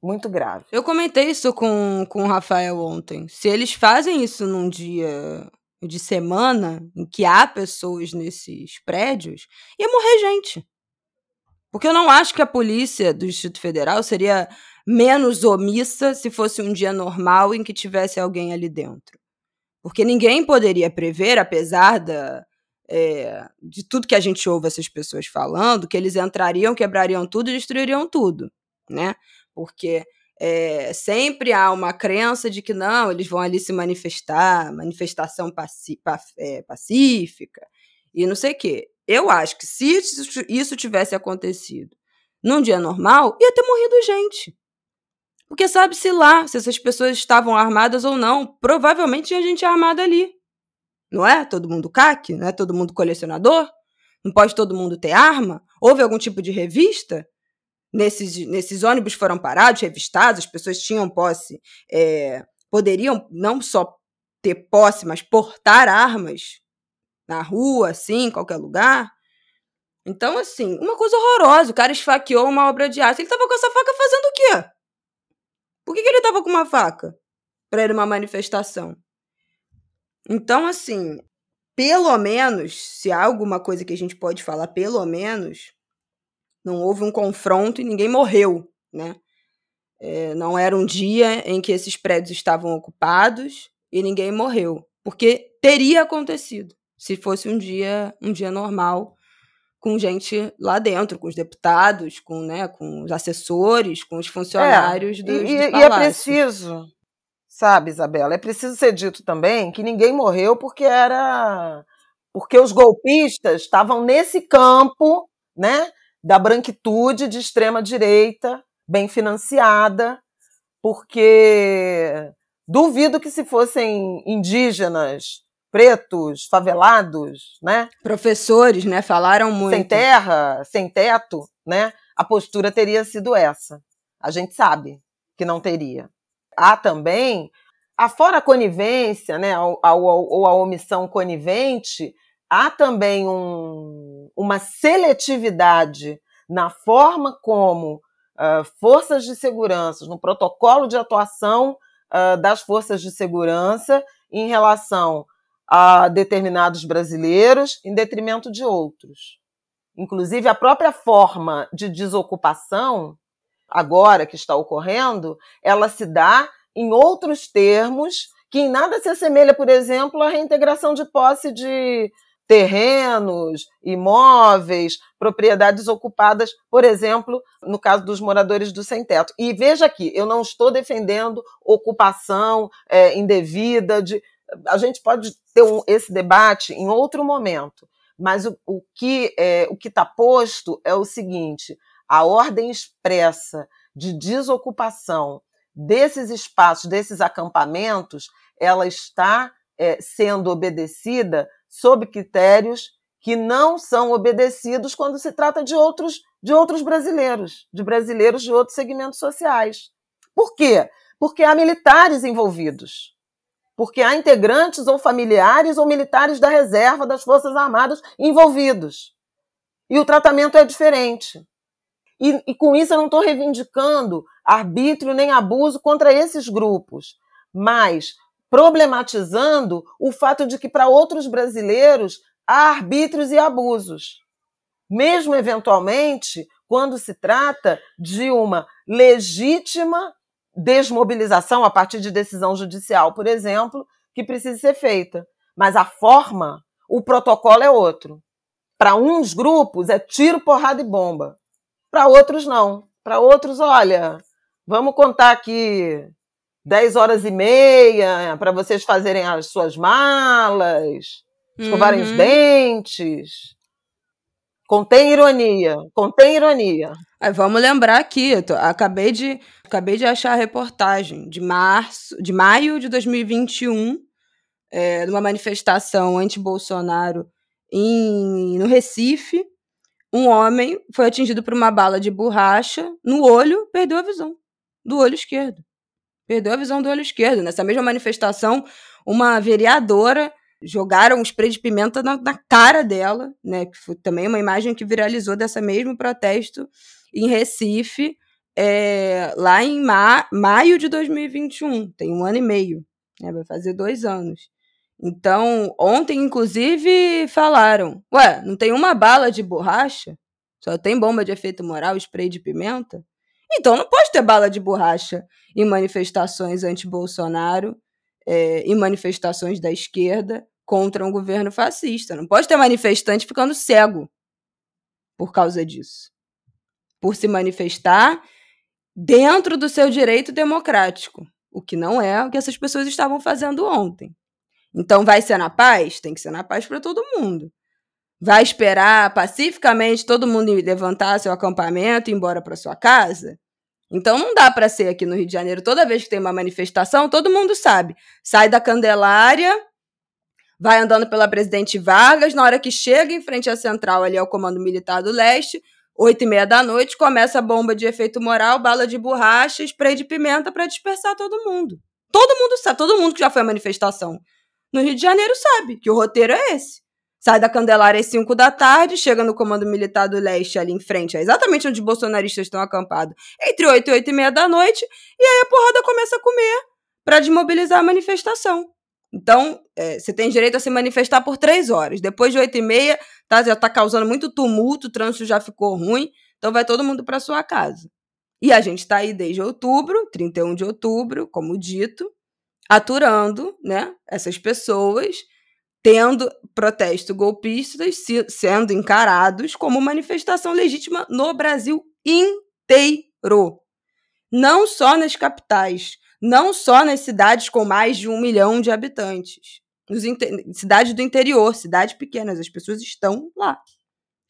Muito grave. Eu comentei isso com, com o Rafael ontem. Se eles fazem isso num dia de semana em que há pessoas nesses prédios, ia morrer gente. Porque eu não acho que a polícia do Distrito Federal seria menos omissa se fosse um dia normal em que tivesse alguém ali dentro. Porque ninguém poderia prever, apesar da, é, de tudo que a gente ouve essas pessoas falando, que eles entrariam, quebrariam tudo e destruiriam tudo, né? Porque é, sempre há uma crença de que não, eles vão ali se manifestar, manifestação é, pacífica e não sei o quê. Eu acho que se isso tivesse acontecido num dia normal, ia ter morrido gente. Porque sabe-se lá se essas pessoas estavam armadas ou não. Provavelmente tinha gente armada ali. Não é? Todo mundo CAC? Não é todo mundo colecionador? Não pode todo mundo ter arma? Houve algum tipo de revista? Nesses, nesses ônibus foram parados, revistados, as pessoas tinham posse, é, poderiam não só ter posse, mas portar armas na rua, assim, em qualquer lugar. Então, assim, uma coisa horrorosa. O cara esfaqueou uma obra de arte. Ele tava com essa faca fazendo o quê? Por que, que ele tava com uma faca? Pra ir numa manifestação. Então, assim, pelo menos, se há alguma coisa que a gente pode falar, pelo menos, não houve um confronto e ninguém morreu, né? É, não era um dia em que esses prédios estavam ocupados e ninguém morreu, porque teria acontecido se fosse um dia um dia normal com gente lá dentro, com os deputados, com, né, com os assessores, com os funcionários é, dos, e, dos e é preciso, sabe, Isabela, é preciso ser dito também que ninguém morreu porque era porque os golpistas estavam nesse campo, né, da branquitude de extrema direita, bem financiada, porque duvido que se fossem indígenas pretos, favelados, né? Professores, né? Falaram muito. Sem terra, sem teto, né? A postura teria sido essa. A gente sabe que não teria. Há também, afora a conivência, né? Ou, ou a omissão conivente, há também um, uma seletividade na forma como uh, forças de segurança, no protocolo de atuação uh, das forças de segurança em relação a determinados brasileiros em detrimento de outros. Inclusive, a própria forma de desocupação, agora que está ocorrendo, ela se dá em outros termos que em nada se assemelha, por exemplo, à reintegração de posse de terrenos, imóveis, propriedades ocupadas, por exemplo, no caso dos moradores do sem-teto. E veja aqui, eu não estou defendendo ocupação é, indevida de a gente pode ter um, esse debate em outro momento, mas o, o que é, o que está posto é o seguinte: a ordem expressa de desocupação desses espaços, desses acampamentos, ela está é, sendo obedecida sob critérios que não são obedecidos quando se trata de outros de outros brasileiros, de brasileiros de outros segmentos sociais. Por quê? Porque há militares envolvidos porque há integrantes ou familiares ou militares da reserva das Forças Armadas envolvidos. E o tratamento é diferente. E, e com isso eu não estou reivindicando arbítrio nem abuso contra esses grupos, mas problematizando o fato de que para outros brasileiros há arbítrios e abusos. Mesmo eventualmente quando se trata de uma legítima desmobilização a partir de decisão judicial, por exemplo, que precisa ser feita. Mas a forma, o protocolo é outro. Para uns grupos é tiro, porrada e bomba. Para outros, não. Para outros, olha, vamos contar aqui 10 horas e meia para vocês fazerem as suas malas, escovarem uhum. os dentes. Contém ironia, contém ironia. Vamos lembrar aqui, tô, acabei de acabei de achar a reportagem de março, de maio de 2021, é, numa manifestação anti-Bolsonaro no Recife, um homem foi atingido por uma bala de borracha no olho, perdeu a visão do olho esquerdo. Perdeu a visão do olho esquerdo. Nessa mesma manifestação, uma vereadora jogaram spray de pimenta na, na cara dela, né? Que foi também uma imagem que viralizou dessa mesmo protesto em Recife, é, lá em ma maio de 2021, tem um ano e meio, né? Vai fazer dois anos. Então, ontem, inclusive, falaram: Ué, não tem uma bala de borracha? Só tem bomba de efeito moral, spray de pimenta? Então não pode ter bala de borracha em manifestações anti-Bolsonaro, é, em manifestações da esquerda contra um governo fascista. Não pode ter manifestante ficando cego por causa disso. Por se manifestar dentro do seu direito democrático, o que não é o que essas pessoas estavam fazendo ontem. Então, vai ser na paz? Tem que ser na paz para todo mundo. Vai esperar pacificamente todo mundo levantar seu acampamento e ir embora para sua casa? Então não dá para ser aqui no Rio de Janeiro, toda vez que tem uma manifestação, todo mundo sabe. Sai da Candelária, vai andando pela Presidente Vargas, na hora que chega em frente à central ali ao Comando Militar do Leste, oito e meia da noite, começa a bomba de efeito moral, bala de borracha, spray de pimenta para dispersar todo mundo. Todo mundo sabe, todo mundo que já foi à manifestação no Rio de Janeiro sabe que o roteiro é esse. Sai da Candelária às 5 da tarde, chega no Comando Militar do Leste, ali em frente, é exatamente onde os bolsonaristas estão acampados, entre 8 e 8 e meia da noite, e aí a porrada começa a comer para desmobilizar a manifestação. Então, é, você tem direito a se manifestar por três horas. Depois de 8 e meia, tá, já está causando muito tumulto, o trânsito já ficou ruim, então vai todo mundo para sua casa. E a gente está aí desde outubro, 31 de outubro, como dito, aturando né, essas pessoas, tendo protestos golpistas sendo encarados como manifestação legítima no Brasil inteiro. Não só nas capitais, não só nas cidades com mais de um milhão de habitantes. Nos cidades do interior, cidades pequenas, as pessoas estão lá,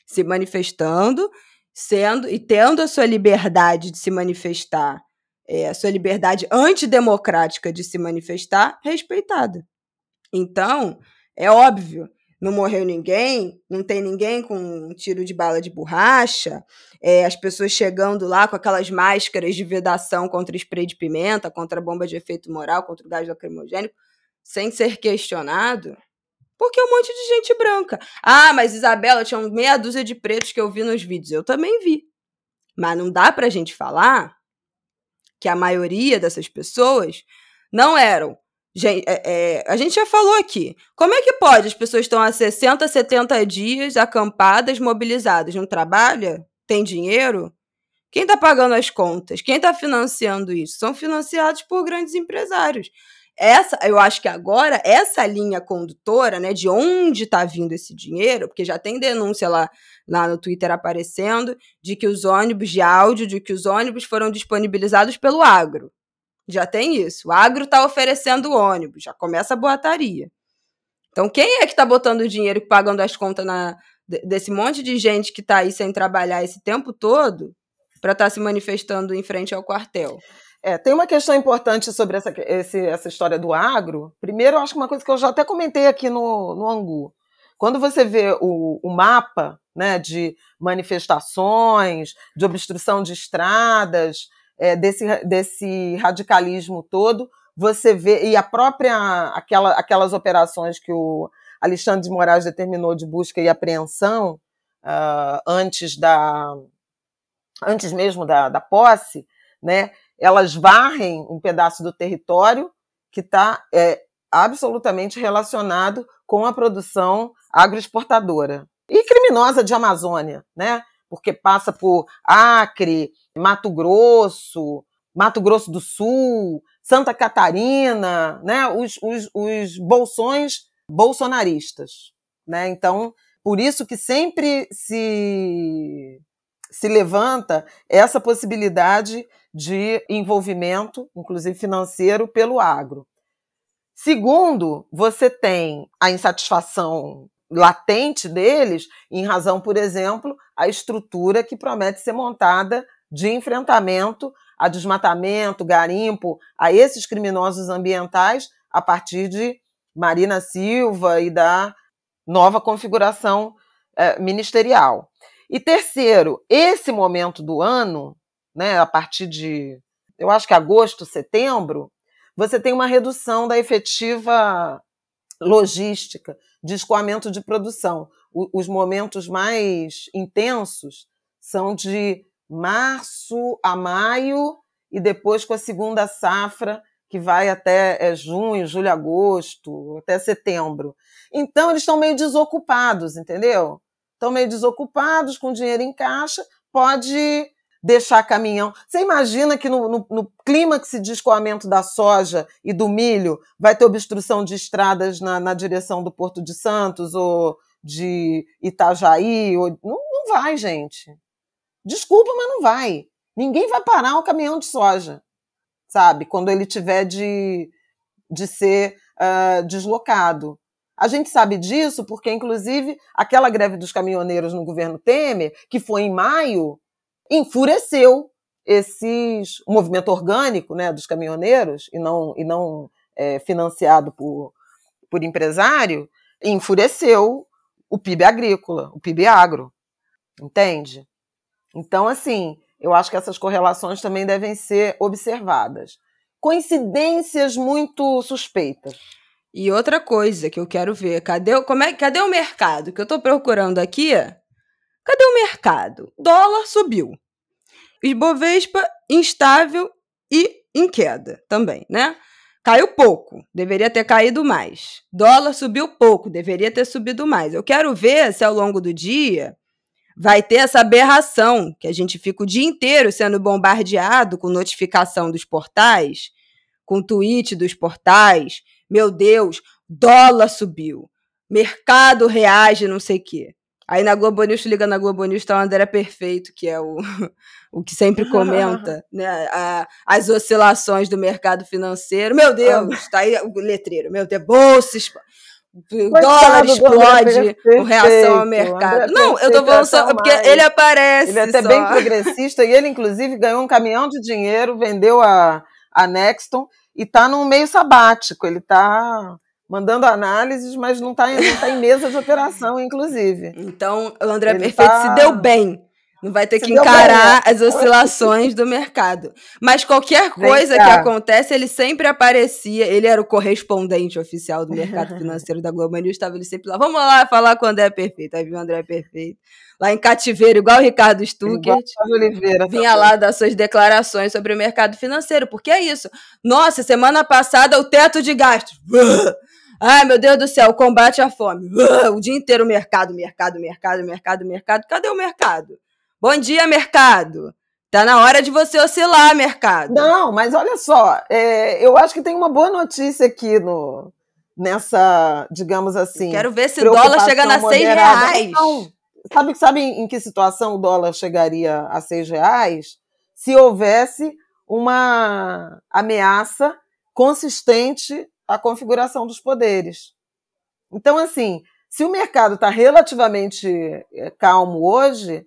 se manifestando, sendo e tendo a sua liberdade de se manifestar é, a sua liberdade antidemocrática de se manifestar respeitada. Então, é óbvio, não morreu ninguém, não tem ninguém com um tiro de bala de borracha, é, as pessoas chegando lá com aquelas máscaras de vedação contra spray de pimenta, contra bomba de efeito moral, contra o gás lacrimogênico, sem ser questionado, porque é um monte de gente branca. Ah, mas Isabela tinha meia dúzia de pretos que eu vi nos vídeos. Eu também vi. Mas não dá pra gente falar que a maioria dessas pessoas não eram. Gente, é, é, a gente já falou aqui. Como é que pode? As pessoas estão há 60, 70 dias acampadas, mobilizadas. Não trabalha? Tem dinheiro? Quem está pagando as contas? Quem está financiando isso? São financiados por grandes empresários essa, eu acho que agora essa linha condutora, né, de onde está vindo esse dinheiro, porque já tem denúncia lá, lá no Twitter aparecendo de que os ônibus de áudio, de que os ônibus foram disponibilizados pelo agro. Já tem isso. O agro está oferecendo ônibus, já começa a boataria. Então, quem é que está botando dinheiro e pagando as contas na, desse monte de gente que está aí sem trabalhar esse tempo todo para estar tá se manifestando em frente ao quartel? É, tem uma questão importante sobre essa, esse, essa história do agro. Primeiro, eu acho que uma coisa que eu já até comentei aqui no, no Angu. Quando você vê o, o mapa né, de manifestações, de obstrução de estradas, é, desse, desse radicalismo todo, você vê, e a própria, aquela, aquelas operações que o Alexandre de Moraes determinou de busca e apreensão uh, antes da antes mesmo da, da posse, né? elas varrem um pedaço do território que está é, absolutamente relacionado com a produção agroexportadora e criminosa de Amazônia, né? Porque passa por Acre, Mato Grosso, Mato Grosso do Sul, Santa Catarina, né? Os, os, os bolsões bolsonaristas, né? Então, por isso que sempre se se levanta essa possibilidade de envolvimento, inclusive financeiro, pelo agro. Segundo, você tem a insatisfação latente deles em razão, por exemplo, a estrutura que promete ser montada de enfrentamento a desmatamento, garimpo, a esses criminosos ambientais a partir de Marina Silva e da nova configuração eh, ministerial. E terceiro, esse momento do ano, né, a partir de, eu acho que agosto, setembro, você tem uma redução da efetiva logística, de escoamento de produção. Os momentos mais intensos são de março a maio e depois com a segunda safra que vai até é, junho, julho, agosto, até setembro. Então eles estão meio desocupados, entendeu? Estão meio desocupados, com dinheiro em caixa, pode deixar caminhão. Você imagina que no, no, no clímax de escoamento da soja e do milho vai ter obstrução de estradas na, na direção do Porto de Santos ou de Itajaí? Ou... Não, não vai, gente. Desculpa, mas não vai. Ninguém vai parar um caminhão de soja, sabe? Quando ele tiver de, de ser uh, deslocado. A gente sabe disso porque, inclusive, aquela greve dos caminhoneiros no governo Temer, que foi em maio, enfureceu esses o movimento orgânico né, dos caminhoneiros e não, e não é, financiado por, por empresário, enfureceu o PIB agrícola, o PIB agro. Entende? Então, assim, eu acho que essas correlações também devem ser observadas. Coincidências muito suspeitas. E outra coisa que eu quero ver, cadê, como é, cadê o mercado? Que eu estou procurando aqui Cadê o mercado? Dólar subiu. Ibovespa instável e em queda também, né? Caiu pouco, deveria ter caído mais. Dólar subiu pouco, deveria ter subido mais. Eu quero ver se ao longo do dia vai ter essa aberração, que a gente fica o dia inteiro sendo bombardeado com notificação dos portais, com tweet dos portais. Meu Deus, dólar subiu, mercado reage, não sei o quê. Aí na Globo News, liga na Globo News, tá o André Perfeito, que é o, [LAUGHS] o que sempre comenta [LAUGHS] né, a, as oscilações do mercado financeiro. Meu Deus, tá aí o letreiro. Meu Deus, bolsas, o dólar explode com reação ao mercado. Não, eu tô falando só porque ele aparece. Ele é até só. bem progressista e ele, inclusive, ganhou um caminhão de dinheiro, vendeu a, a Nexton e tá num meio sabático. Ele tá mandando análises, mas não está não tá em mesa de operação, inclusive. Então, o André Ele Perfeito tá... se deu bem. Não vai ter se que encarar bem, né? as oscilações do mercado. Mas qualquer coisa que acontece, ele sempre aparecia. Ele era o correspondente oficial do mercado [LAUGHS] financeiro da Globo News, estava ele sempre lá. Vamos lá falar com o André Perfeito. Aí viu o André Perfeito. Lá em cativeiro, igual o Ricardo Stuckert. Oliveira, vinha lá dar suas declarações sobre o mercado financeiro. Porque é isso. Nossa, semana passada o teto de gastos. [LAUGHS] Ai, meu Deus do céu, combate à fome. [LAUGHS] O dia inteiro mercado, mercado, mercado, mercado, mercado. Cadê o mercado? Bom dia, mercado. Tá na hora de você oscilar, mercado. Não, mas olha só, é, eu acho que tem uma boa notícia aqui no, nessa, digamos assim. Quero ver se o dólar chega a seis reais. Não, sabe, sabe em que situação o dólar chegaria a seis reais? Se houvesse uma ameaça consistente a configuração dos poderes. Então, assim, se o mercado está relativamente eh, calmo hoje,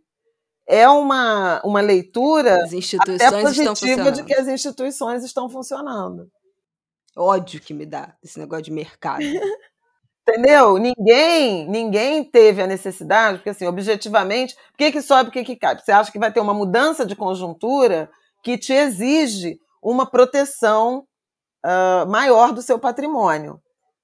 é uma, uma leitura até positiva de que as instituições estão funcionando. Ódio que me dá esse negócio de mercado. [LAUGHS] Entendeu? Ninguém, ninguém teve a necessidade, porque assim, objetivamente, o que, que sobe, o que, que cai? Você acha que vai ter uma mudança de conjuntura que te exige uma proteção uh, maior do seu patrimônio.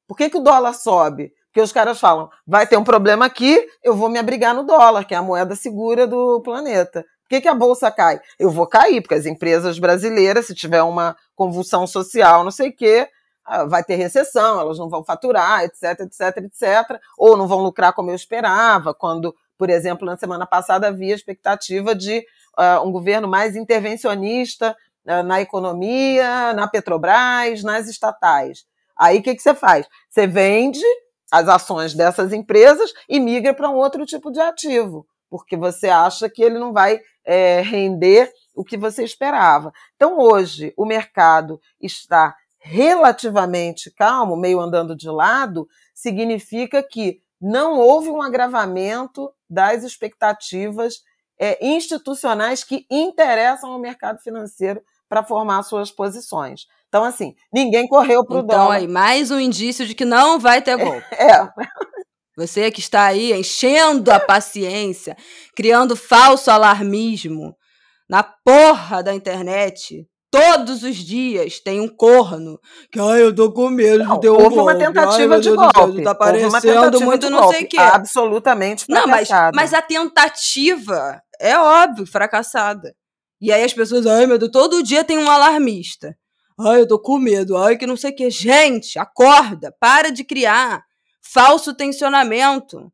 Por que, que o dólar sobe? Porque os caras falam, vai ter um problema aqui, eu vou me abrigar no dólar, que é a moeda segura do planeta. Por que, que a bolsa cai? Eu vou cair, porque as empresas brasileiras, se tiver uma convulsão social, não sei o quê, ah, vai ter recessão, elas não vão faturar, etc, etc, etc, ou não vão lucrar como eu esperava, quando, por exemplo, na semana passada havia expectativa de uh, um governo mais intervencionista na economia, na Petrobras, nas estatais. Aí o que, que você faz? Você vende as ações dessas empresas e migra para um outro tipo de ativo, porque você acha que ele não vai é, render o que você esperava. Então, hoje, o mercado está relativamente calmo, meio andando de lado, significa que não houve um agravamento das expectativas é, institucionais que interessam ao mercado financeiro para formar suas posições. Então, assim, ninguém correu para o então, dólar. Então, aí, mais um indício de que não vai ter golpe. [LAUGHS] É. Você que está aí enchendo a paciência, criando falso alarmismo na porra da internet Todos os dias tem um corno que, ai, eu tô com medo Não, de ter um houve uma golpe. tentativa ai, de meu Deus golpe. Tá Houve uma parecendo tentativa muito não sei o golpe. quê. Absolutamente Não, mas, fracassada. mas a tentativa é óbvio, fracassada. E aí as pessoas, ai meu Deus, todo dia tem um alarmista. Ai, eu tô com medo, ai que não sei o que. Gente, acorda, para de criar falso tensionamento.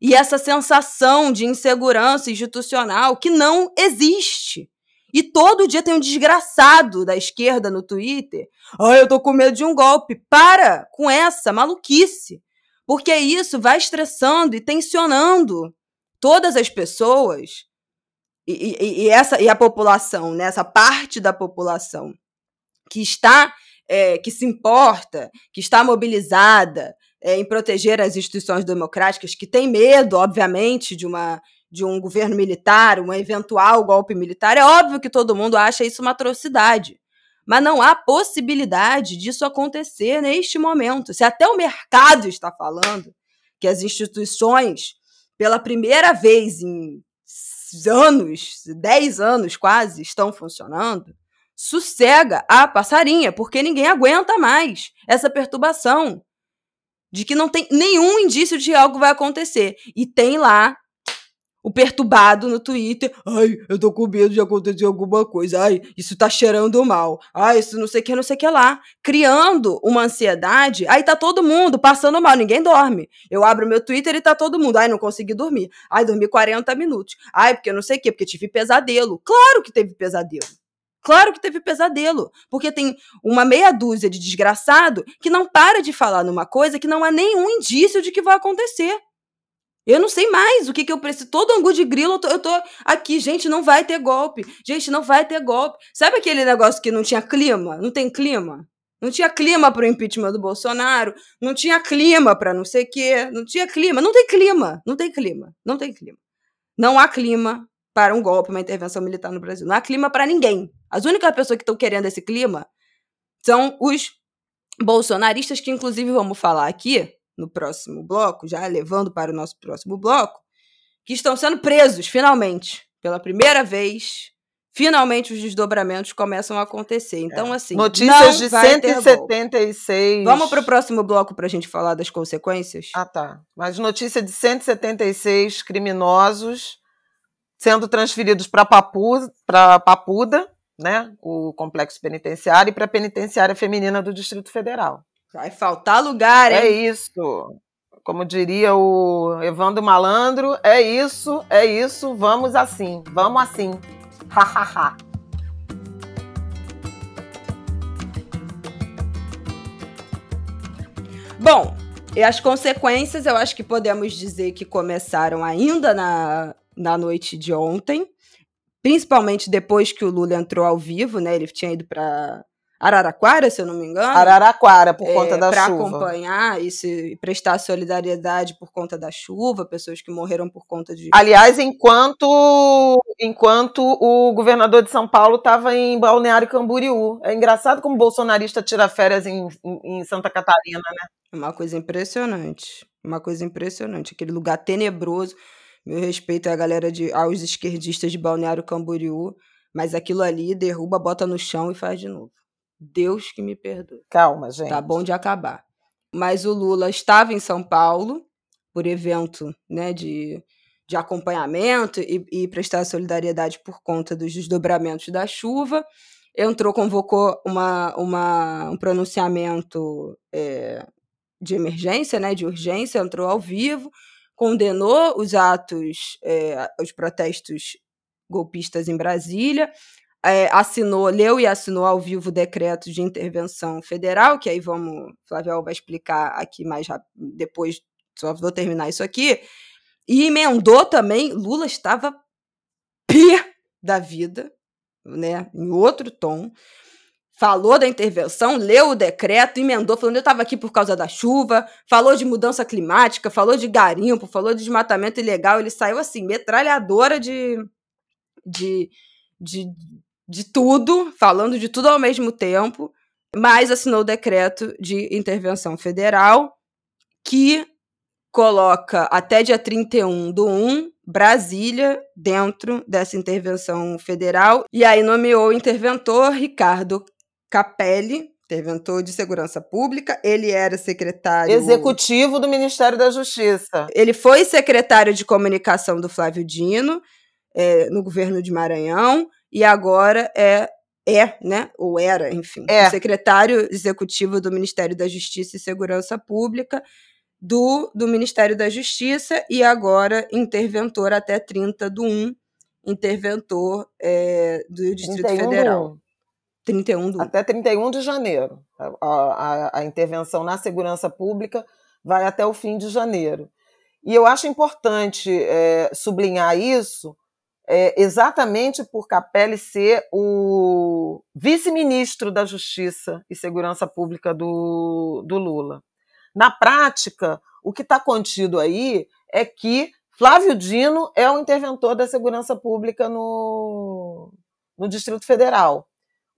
E essa sensação de insegurança institucional que não existe. E todo dia tem um desgraçado da esquerda no Twitter. Ai, eu tô com medo de um golpe. Para com essa maluquice. Porque isso vai estressando e tensionando todas as pessoas e, e, essa e a população, né, essa parte da população que está é, que se importa, que está mobilizada é, em proteger as instituições democráticas, que tem medo, obviamente, de uma de um governo militar, um eventual golpe militar, é óbvio que todo mundo acha isso uma atrocidade. Mas não há possibilidade disso acontecer neste momento. Se até o mercado está falando que as instituições, pela primeira vez em anos, 10 anos quase, estão funcionando, sossega a passarinha, porque ninguém aguenta mais essa perturbação de que não tem nenhum indício de algo vai acontecer. E tem lá o perturbado no Twitter. Ai, eu tô com medo de acontecer alguma coisa. Ai, isso tá cheirando mal. Ai, isso não sei o que, não sei o que lá. Criando uma ansiedade. Aí tá todo mundo passando mal, ninguém dorme. Eu abro meu Twitter e tá todo mundo. Ai, não consegui dormir. Ai, dormi 40 minutos. Ai, porque não sei o que, porque tive pesadelo. Claro que teve pesadelo. Claro que teve pesadelo, porque tem uma meia dúzia de desgraçado que não para de falar numa coisa que não há nenhum indício de que vai acontecer. Eu não sei mais o que, que eu preciso. Todo angu de grilo, eu tô, eu tô aqui. Gente, não vai ter golpe. Gente, não vai ter golpe. Sabe aquele negócio que não tinha clima? Não tem clima? Não tinha clima para o impeachment do Bolsonaro. Não tinha clima para não sei o quê. Não tinha clima. Não tem clima. Não tem clima. Não tem clima. Não há clima para um golpe, uma intervenção militar no Brasil. Não há clima para ninguém. As únicas pessoas que estão querendo esse clima são os bolsonaristas, que inclusive vamos falar aqui no próximo bloco, já levando para o nosso próximo bloco, que estão sendo presos, finalmente. Pela primeira vez, finalmente os desdobramentos começam a acontecer. Então, É. assim. Notícias de vai ter golpe. 176. Vamos para o próximo bloco para a gente falar das consequências? Ah, tá. Mas notícia de 176 criminosos sendo transferidos para Papu, Papuda, né, o complexo penitenciário, e para a penitenciária feminina do Distrito Federal. Vai faltar lugar, É hein? isso. Como diria o Evandro Malandro, é isso, é isso, vamos assim, vamos assim. Hahaha. Bom, e as consequências eu acho que podemos dizer que começaram ainda na, na noite de ontem, principalmente depois que o Lula entrou ao vivo, né? Ele tinha ido para Araraquara, se eu não me engano. Araraquara, por conta da para chuva. acompanhar e se prestar solidariedade por conta da chuva, pessoas que morreram por conta de. Aliás, enquanto enquanto o governador de São Paulo estava em Balneário Camboriú. É engraçado como o bolsonarista tira férias em, em, em Santa Catarina, né? Uma coisa impressionante. Uma coisa impressionante. Aquele lugar tenebroso. Meu respeito à galera de. aos esquerdistas de Balneário Camboriú. Mas aquilo ali derruba, bota no chão e faz de novo. Deus que me perdoe. Calma, gente. Tá bom de acabar. Mas o Lula estava em São Paulo por evento né, de, de acompanhamento e, e prestar solidariedade por conta dos desdobramentos da chuva. Entrou, convocou uma, uma, um pronunciamento é, de emergência, né, de urgência, entrou ao vivo, condenou os atos, é, os protestos golpistas em Brasília, é, assinou, leu e assinou ao vivo o decreto de intervenção federal, que aí vamos, Flavial vai explicar aqui mais rápido, depois, só vou terminar isso aqui, e emendou também, Lula estava pé da vida, né, em outro tom, falou da intervenção, leu o decreto, emendou, falando eu estava aqui por causa da chuva, falou de mudança climática, falou de garimpo, falou de desmatamento ilegal, ele saiu assim, metralhadora de, de, de, de tudo, falando de tudo ao mesmo tempo, mas assinou o decreto de intervenção federal que coloca até dia 31 do 1 Brasília dentro dessa intervenção federal e aí nomeou o interventor Ricardo Capelli, interventor de segurança pública. Ele era secretário executivo do Ministério da Justiça. Ele foi secretário de comunicação do Flávio Dino é, no governo de Maranhão e agora é é, né, ou era, enfim, é. secretário executivo do Ministério da Justiça e Segurança Pública do, do Ministério da Justiça e agora interventor até 30 do 1, interventor é, do Distrito Federal. Do 31 do Até 31 de janeiro. A, a, a intervenção na segurança pública vai até o fim de janeiro. E eu acho importante é, sublinhar isso, é, exatamente por Capelli ser o vice-ministro da Justiça e Segurança Pública do, do Lula. Na prática, o que está contido aí é que Flávio Dino é o interventor da segurança pública no, no Distrito Federal.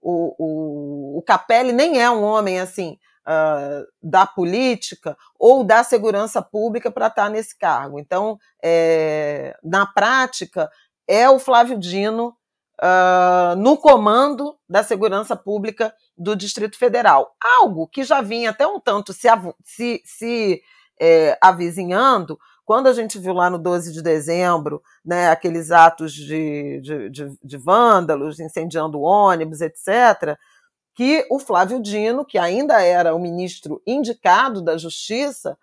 O, o, o Capelli nem é um homem assim uh, da política ou da segurança pública para estar tá nesse cargo. Então, é, na prática, é o Flávio Dino uh, no comando da segurança pública do Distrito Federal. Algo que já vinha até um tanto se, se, se é, avizinhando, quando a gente viu lá no 12 de dezembro né, aqueles atos de, de, de, de vândalos, incendiando ônibus, etc., que o Flávio Dino, que ainda era o ministro indicado da Justiça,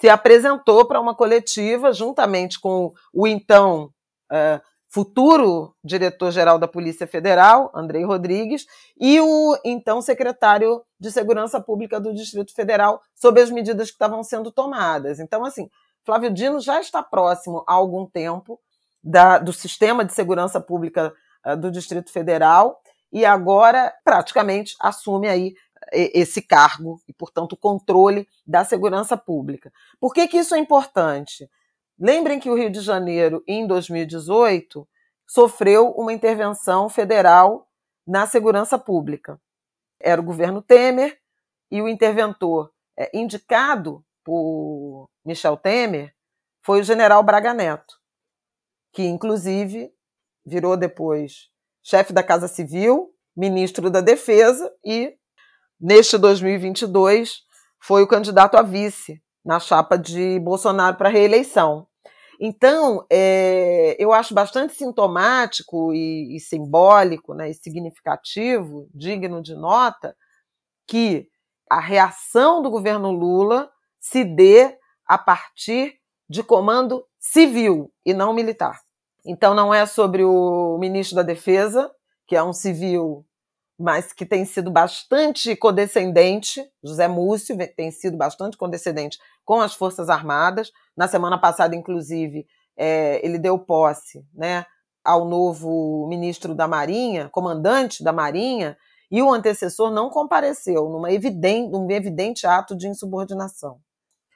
se apresentou para uma coletiva juntamente com o então uh, futuro diretor-geral da Polícia Federal, Andrei Rodrigues, e o então secretário de Segurança Pública do Distrito Federal sobre as medidas que estavam sendo tomadas. Então, assim, Flávio Dino já está próximo há algum tempo da, do sistema de segurança pública uh, do Distrito Federal e agora praticamente assume aí esse cargo e, portanto, o controle da segurança pública. Por que, que isso é importante? Lembrem que o Rio de Janeiro, em 2018, sofreu uma intervenção federal na segurança pública. Era o governo Temer e o interventor é, indicado por Michel Temer foi o general Braga Neto, que inclusive virou depois chefe da Casa Civil, ministro da Defesa e, neste 2022, foi o candidato a vice na chapa de Bolsonaro para reeleição. Então, é, eu acho bastante sintomático e, e simbólico né, e significativo, digno de nota, que a reação do governo Lula se dê a partir de comando civil e não militar. Então, não é sobre o ministro da Defesa, que é um civil mas que tem sido bastante condescendente, José Múcio tem sido bastante condescendente com as Forças Armadas. Na semana passada, inclusive, é, ele deu posse né, ao novo ministro da Marinha, comandante da Marinha, e o antecessor não compareceu numa evidente, num evidente ato de insubordinação.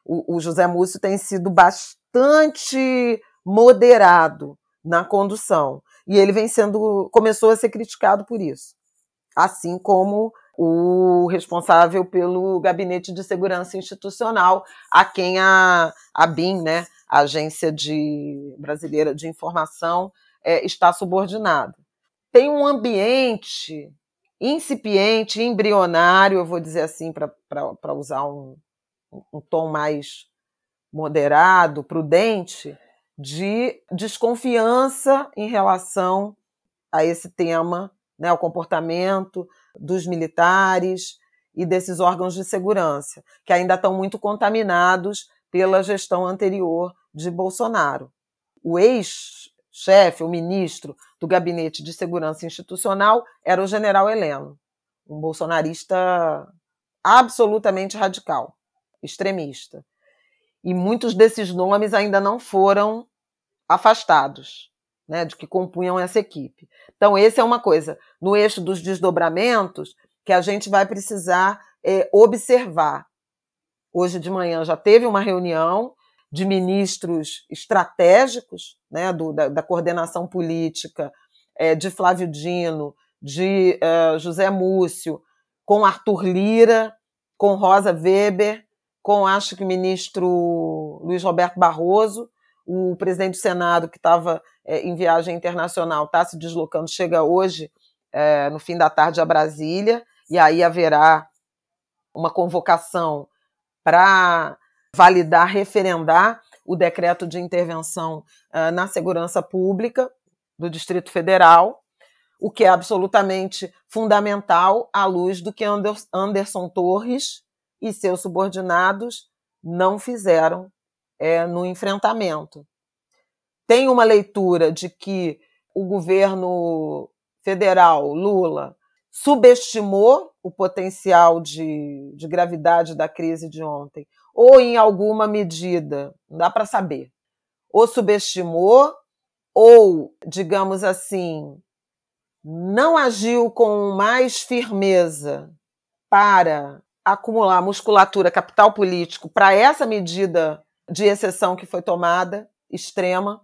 O, o José Múcio tem sido bastante moderado na condução e ele vem sendo começou a ser criticado por isso assim como o responsável pelo Gabinete de Segurança Institucional, a quem a, a BIM, né, a Agência de, Brasileira de Informação, é, está subordinada. Tem um ambiente incipiente, embrionário, eu vou dizer assim, para usar um, um tom mais moderado, prudente, de desconfiança em relação a esse tema né, o comportamento dos militares e desses órgãos de segurança, que ainda estão muito contaminados pela gestão anterior de Bolsonaro. O ex-chefe, o ministro do Gabinete de Segurança Institucional era o general Heleno, um bolsonarista absolutamente radical, extremista. E muitos desses nomes ainda não foram afastados né, de que compunham essa equipe. Então, esse é uma coisa, no eixo dos desdobramentos, que a gente vai precisar é, observar. Hoje de manhã já teve uma reunião de ministros estratégicos né, do, da, da, coordenação política é, de Flávio Dino, de uh, José Múcio, com Arthur Lira, com Rosa Weber, com acho que o ministro Luiz Roberto Barroso, O presidente do Senado, que estava é, em viagem internacional, está se deslocando, chega hoje, é, no fim da tarde, a Brasília, e aí haverá uma convocação para validar, referendar o decreto de intervenção uh, na segurança pública do Distrito Federal, o que é absolutamente fundamental à luz do que Anderson Torres e seus subordinados não fizeram é, no enfrentamento. Tem uma leitura de que o governo federal, Lula, subestimou o potencial de, de gravidade da crise de ontem, ou em alguma medida, não dá para saber, ou subestimou, ou, digamos assim, não agiu com mais firmeza para acumular musculatura, capital político para essa medida de exceção que foi tomada, extrema.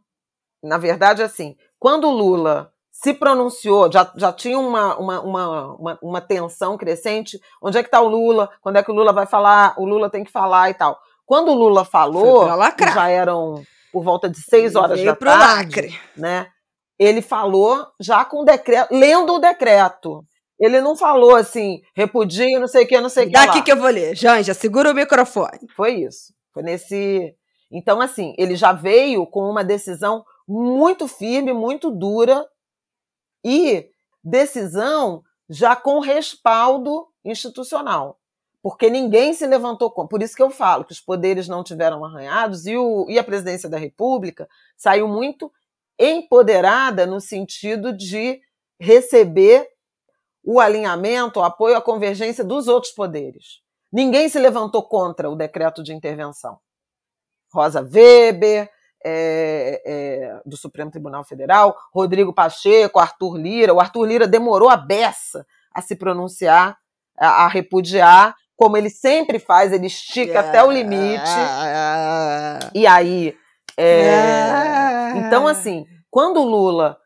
Na verdade, assim, quando o Lula se pronunciou, já, já tinha uma, uma, uma, uma, uma tensão crescente. Onde é que está o Lula? Quando é que o Lula vai falar? O Lula tem que falar e tal. Quando o Lula falou, já eram por volta de seis horas Veio da tarde, lacre. né? Ele falou já com o decreto, lendo o decreto. Ele não falou assim, repudio, não sei o que, não sei o que. Daqui lá. que eu vou ler. Janja, segura o microfone. Foi isso. Foi nesse. Então, assim, ele já veio com uma decisão muito firme, muito dura e decisão já com respaldo institucional. Porque ninguém se levantou. Por isso que eu falo que os poderes não tiveram arranhados e, o, e a presidência da República saiu muito empoderada no sentido de receber o alinhamento, o apoio, a convergência dos outros poderes. Ninguém se levantou contra o decreto de intervenção. Rosa Weber, é, é, do Supremo Tribunal Federal, Rodrigo Pacheco, Arthur Lira. O Arthur Lira demorou a beça a se pronunciar, a, a repudiar, como ele sempre faz, ele estica yeah. até o limite. E aí. É, yeah. Então, assim, quando o Lula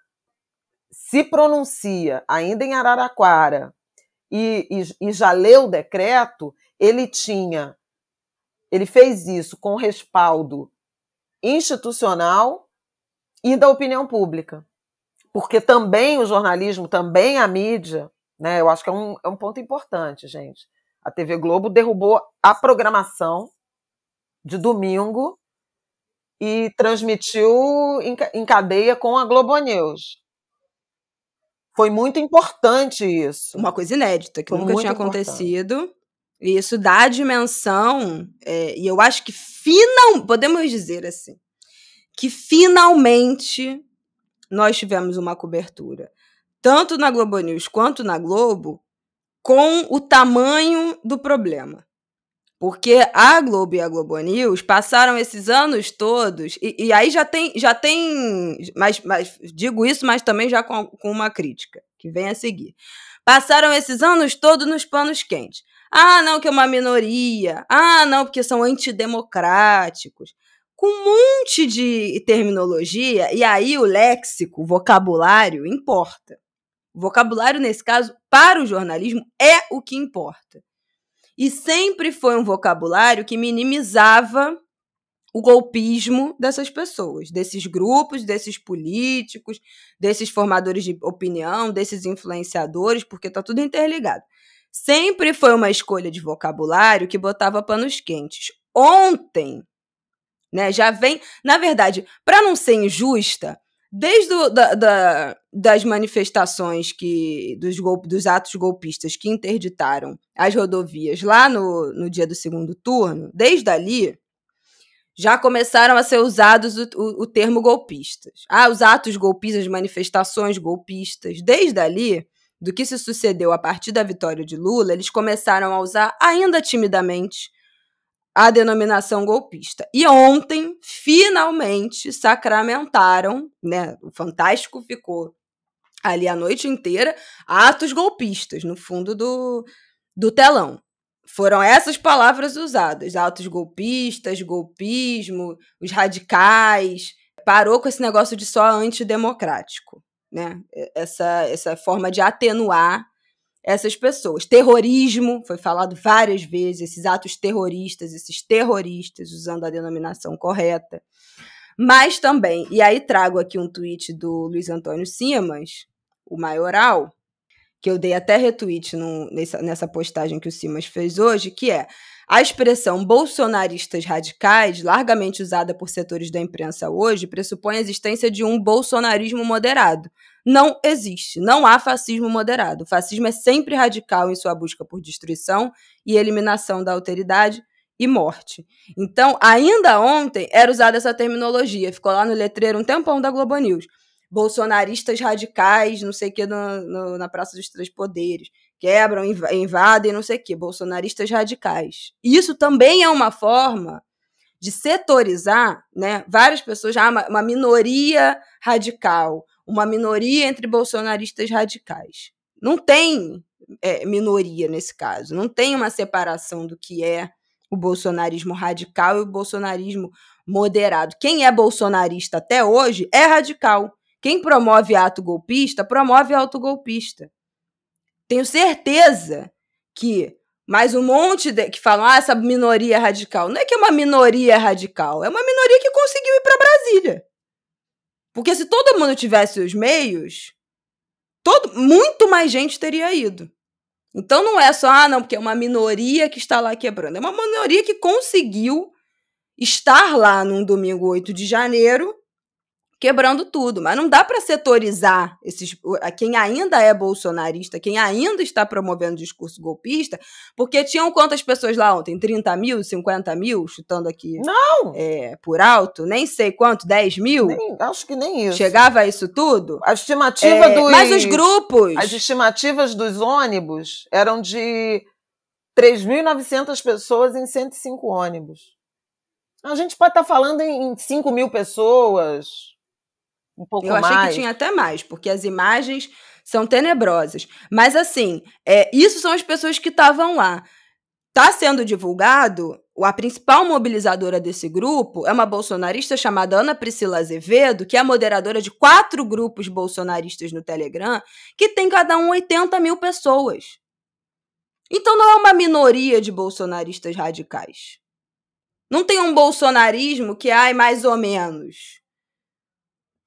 se pronuncia, ainda em Araraquara, e, e, e já leu o decreto, ele tinha. Ele fez isso com respaldo institucional e da opinião pública. Porque também o jornalismo, também a mídia, né, eu acho que é um, é um ponto importante, gente. A TV Globo derrubou a programação de domingo e transmitiu em, em cadeia com a Globo News. Foi muito importante isso. Uma coisa inédita, que Foi nunca tinha importante. acontecido. E isso dá a dimensão, é, e eu acho que final, podemos dizer assim, que finalmente nós tivemos uma cobertura, tanto na Globo News quanto na Globo, com o tamanho do problema. Porque a Globo e a Globo News passaram esses anos todos, e, e aí já tem, já tem mas, mas digo isso, mas também já com, com uma crítica, que vem a seguir. Passaram esses anos todos nos panos quentes. Ah, não, que é uma minoria. Ah, não, porque são antidemocráticos. Com um monte de terminologia, e aí o léxico, o vocabulário importa. O vocabulário, nesse caso, para o jornalismo, é o que importa. E sempre foi um vocabulário que minimizava o golpismo dessas pessoas, desses grupos, desses políticos, desses formadores de opinião, desses influenciadores, porque está tudo interligado sempre foi uma escolha de vocabulário que botava panos quentes. Ontem, né, já vem. Na verdade, para não ser injusta, desde o, da, da, das manifestações que dos, dos atos golpistas que interditaram as rodovias lá no, no dia do segundo turno, desde ali já começaram a ser usados o, o, o termo golpistas. Ah, os atos golpistas, manifestações golpistas. Desde ali, do que se sucedeu a partir da vitória de Lula, eles começaram a usar ainda timidamente a denominação golpista. E ontem, finalmente, sacramentaram, né? O Fantástico ficou ali a noite inteira, atos golpistas no fundo do, do telão. Foram essas palavras usadas: atos golpistas, golpismo, os radicais. Parou com esse negócio de só antidemocrático né? Essa, essa forma de atenuar essas pessoas. Terrorismo, foi falado várias vezes, esses atos terroristas, esses terroristas, usando a denominação correta. Mas também, e aí trago aqui um tweet do Luiz Antônio Simas, o maioral, que eu dei até retweet no, nessa, nessa postagem que o Simas fez hoje, que é a expressão bolsonaristas radicais, largamente usada por setores da imprensa hoje, pressupõe a existência de um bolsonarismo moderado. Não existe, não há fascismo moderado. O fascismo é sempre radical em sua busca por destruição e eliminação da alteridade e morte. Então, ainda ontem era usada essa terminologia, ficou lá no letreiro um tempão da Globo News bolsonaristas radicais, não sei o que, no, no, na Praça dos Três Poderes. Quebram, invadem, não sei o que, bolsonaristas radicais. Isso também é uma forma de setorizar né, várias pessoas, uma, uma minoria radical, uma minoria entre bolsonaristas radicais. Não tem é, minoria nesse caso, não tem uma separação do que é o bolsonarismo radical e o bolsonarismo moderado. Quem é bolsonarista até hoje é radical. Quem promove ato golpista, promove autogolpista. Tenho certeza que mais um monte de, que falam, ah, essa minoria radical. Não é que é uma minoria radical, é uma minoria que conseguiu ir para Brasília. Porque se todo mundo tivesse os meios, todo, muito mais gente teria ido. Então não é só, ah, não, porque é uma minoria que está lá quebrando. É uma minoria que conseguiu estar lá num domingo 8 de janeiro quebrando tudo. Mas não dá para setorizar esses, quem ainda é bolsonarista, quem ainda está promovendo discurso golpista, porque tinham quantas pessoas lá ontem? 30 mil, 50 mil, chutando aqui não. É, por alto? Nem sei quanto, 10 mil? Nem, acho que nem isso. Chegava a isso tudo? A estimativa é, dos. Mas os grupos. As estimativas dos ônibus eram de 3.900 pessoas em 105 ônibus. A gente pode estar tá falando em 5 mil pessoas, um pouco Eu achei mais. que tinha até mais, porque as imagens são tenebrosas. Mas assim, é, isso são as pessoas que estavam lá. Está sendo divulgado, a principal mobilizadora desse grupo é uma bolsonarista chamada Ana Priscila Azevedo, que é moderadora de quatro grupos bolsonaristas no Telegram, que tem cada um 80 mil pessoas. Então não é uma minoria de bolsonaristas radicais. Não tem um bolsonarismo que, ai, mais ou menos.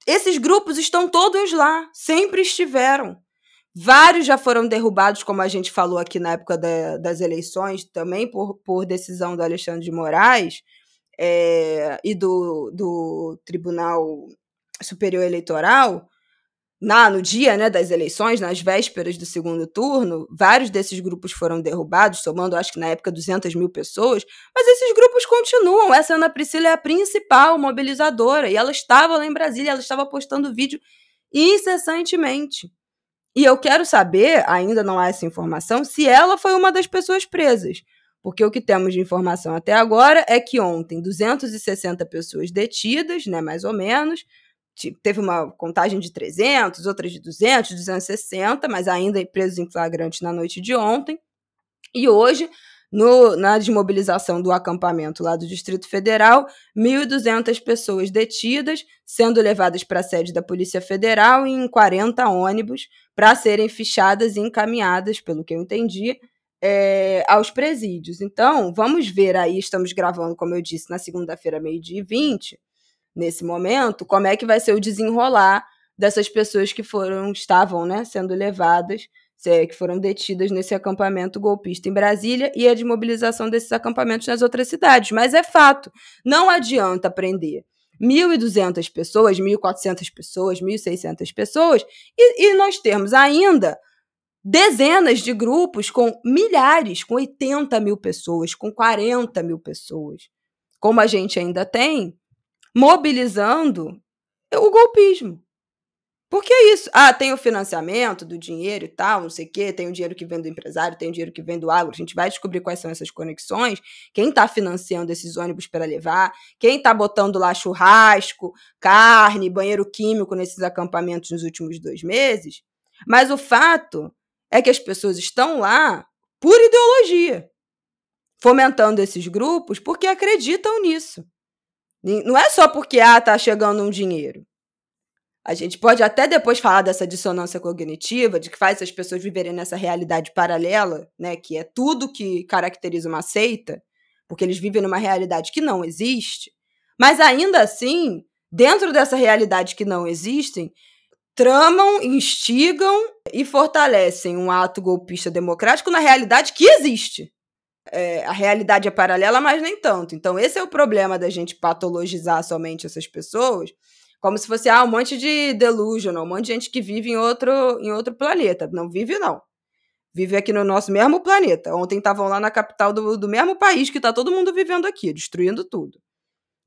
Esses grupos estão todos lá, sempre estiveram. Vários já foram derrubados, como a gente falou aqui na época da, das eleições, também por, por decisão do Alexandre de Moraes é, e do, do Tribunal Superior Eleitoral na, no dia né, das eleições, nas vésperas do segundo turno, vários desses grupos foram derrubados, somando, acho que na época, 200 mil pessoas, mas esses grupos continuam. Essa Ana Priscila é a principal mobilizadora, e ela estava lá em Brasília, ela estava postando vídeo incessantemente. E eu quero saber, ainda não há essa informação, se ela foi uma das pessoas presas. Porque o que temos de informação até agora é que ontem 260 pessoas detidas, né, mais ou menos, teve uma contagem de 300, outras de 200, 260, mas ainda presos em flagrante na noite de ontem. E hoje, no, na desmobilização do acampamento lá do Distrito Federal, 1.200 pessoas detidas, sendo levadas para a sede da Polícia Federal em 40 ônibus para serem fichadas e encaminhadas, pelo que eu entendi, é, aos presídios. Então, vamos ver aí, estamos gravando, como eu disse, na segunda-feira, meio-dia e 20, nesse momento, como é que vai ser o desenrolar dessas pessoas que foram, estavam, né, sendo levadas, que foram detidas nesse acampamento golpista em Brasília e a desmobilização desses acampamentos nas outras cidades. Mas é fato, não adianta prender 1.200 pessoas, 1.400 pessoas, 1.600 pessoas e, e nós temos ainda dezenas de grupos com milhares, com 80 mil pessoas, com 40 mil pessoas, como a gente ainda tem mobilizando o golpismo. Porque é isso. Ah, tem o financiamento do dinheiro e tal, não sei o quê, tem o dinheiro que vem do empresário, tem o dinheiro que vem do agro. A gente vai descobrir quais são essas conexões, quem está financiando esses ônibus para levar, quem está botando lá churrasco, carne, banheiro químico nesses acampamentos nos últimos dois meses. Mas o fato é que as pessoas estão lá por ideologia, fomentando esses grupos porque acreditam nisso. Não é só porque ah, tá chegando um dinheiro. A gente pode até depois falar dessa dissonância cognitiva, de que faz as pessoas viverem nessa realidade paralela, né, que é tudo que caracteriza uma seita, porque eles vivem numa realidade que não existe. Mas ainda assim, dentro dessa realidade que não existem, tramam, instigam e fortalecem um ato golpista democrático na realidade que existe. É, a realidade é paralela, mas nem tanto. Então, esse é o problema da gente patologizar somente essas pessoas, como se fosse ah, um monte de delusional, um monte de gente que vive em outro, em outro planeta. Não vive, não. Vive aqui no nosso mesmo planeta. Ontem estavam lá na capital do, do mesmo país que está todo mundo vivendo aqui, destruindo tudo.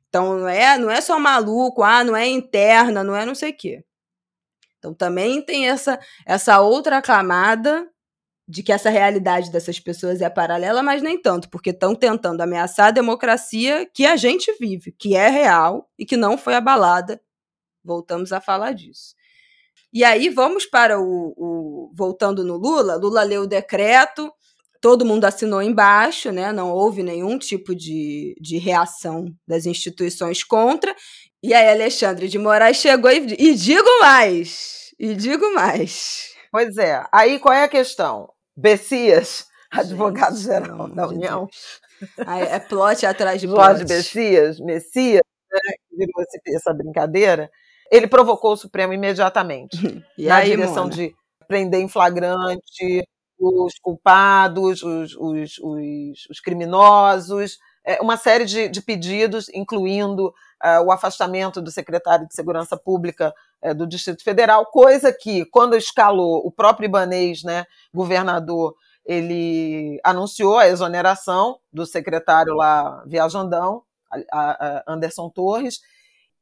Então, não é, não é só maluco, ah, não é interna, não é não sei o quê. Então, também tem essa, essa outra camada de que essa realidade dessas pessoas é paralela, mas nem tanto, porque estão tentando ameaçar a democracia que a gente vive, que é real e que não foi abalada. Voltamos a falar disso. E aí vamos para o, o voltando no Lula. Lula leu o decreto, todo mundo assinou embaixo, né? Não houve nenhum tipo de, de reação das instituições contra. E aí Alexandre de Moraes chegou e, e digo mais, e digo mais. Pois é. Aí qual é a questão? Bessias, advogado-geral da União. Aí é plot atrás de [LAUGHS] Jorge Bessias, Messias, né, virou essa brincadeira, ele provocou o Supremo imediatamente. [LAUGHS] E na aí, direção Mona? de prender em flagrante os culpados, os, os, os, os criminosos, é, uma série de, de pedidos, incluindo uh, o afastamento do secretário de Segurança Pública uh, do Distrito Federal, coisa que, quando escalou o próprio Ibanês, né, governador, ele anunciou a exoneração do secretário lá, viajandão, a, a Anderson Torres.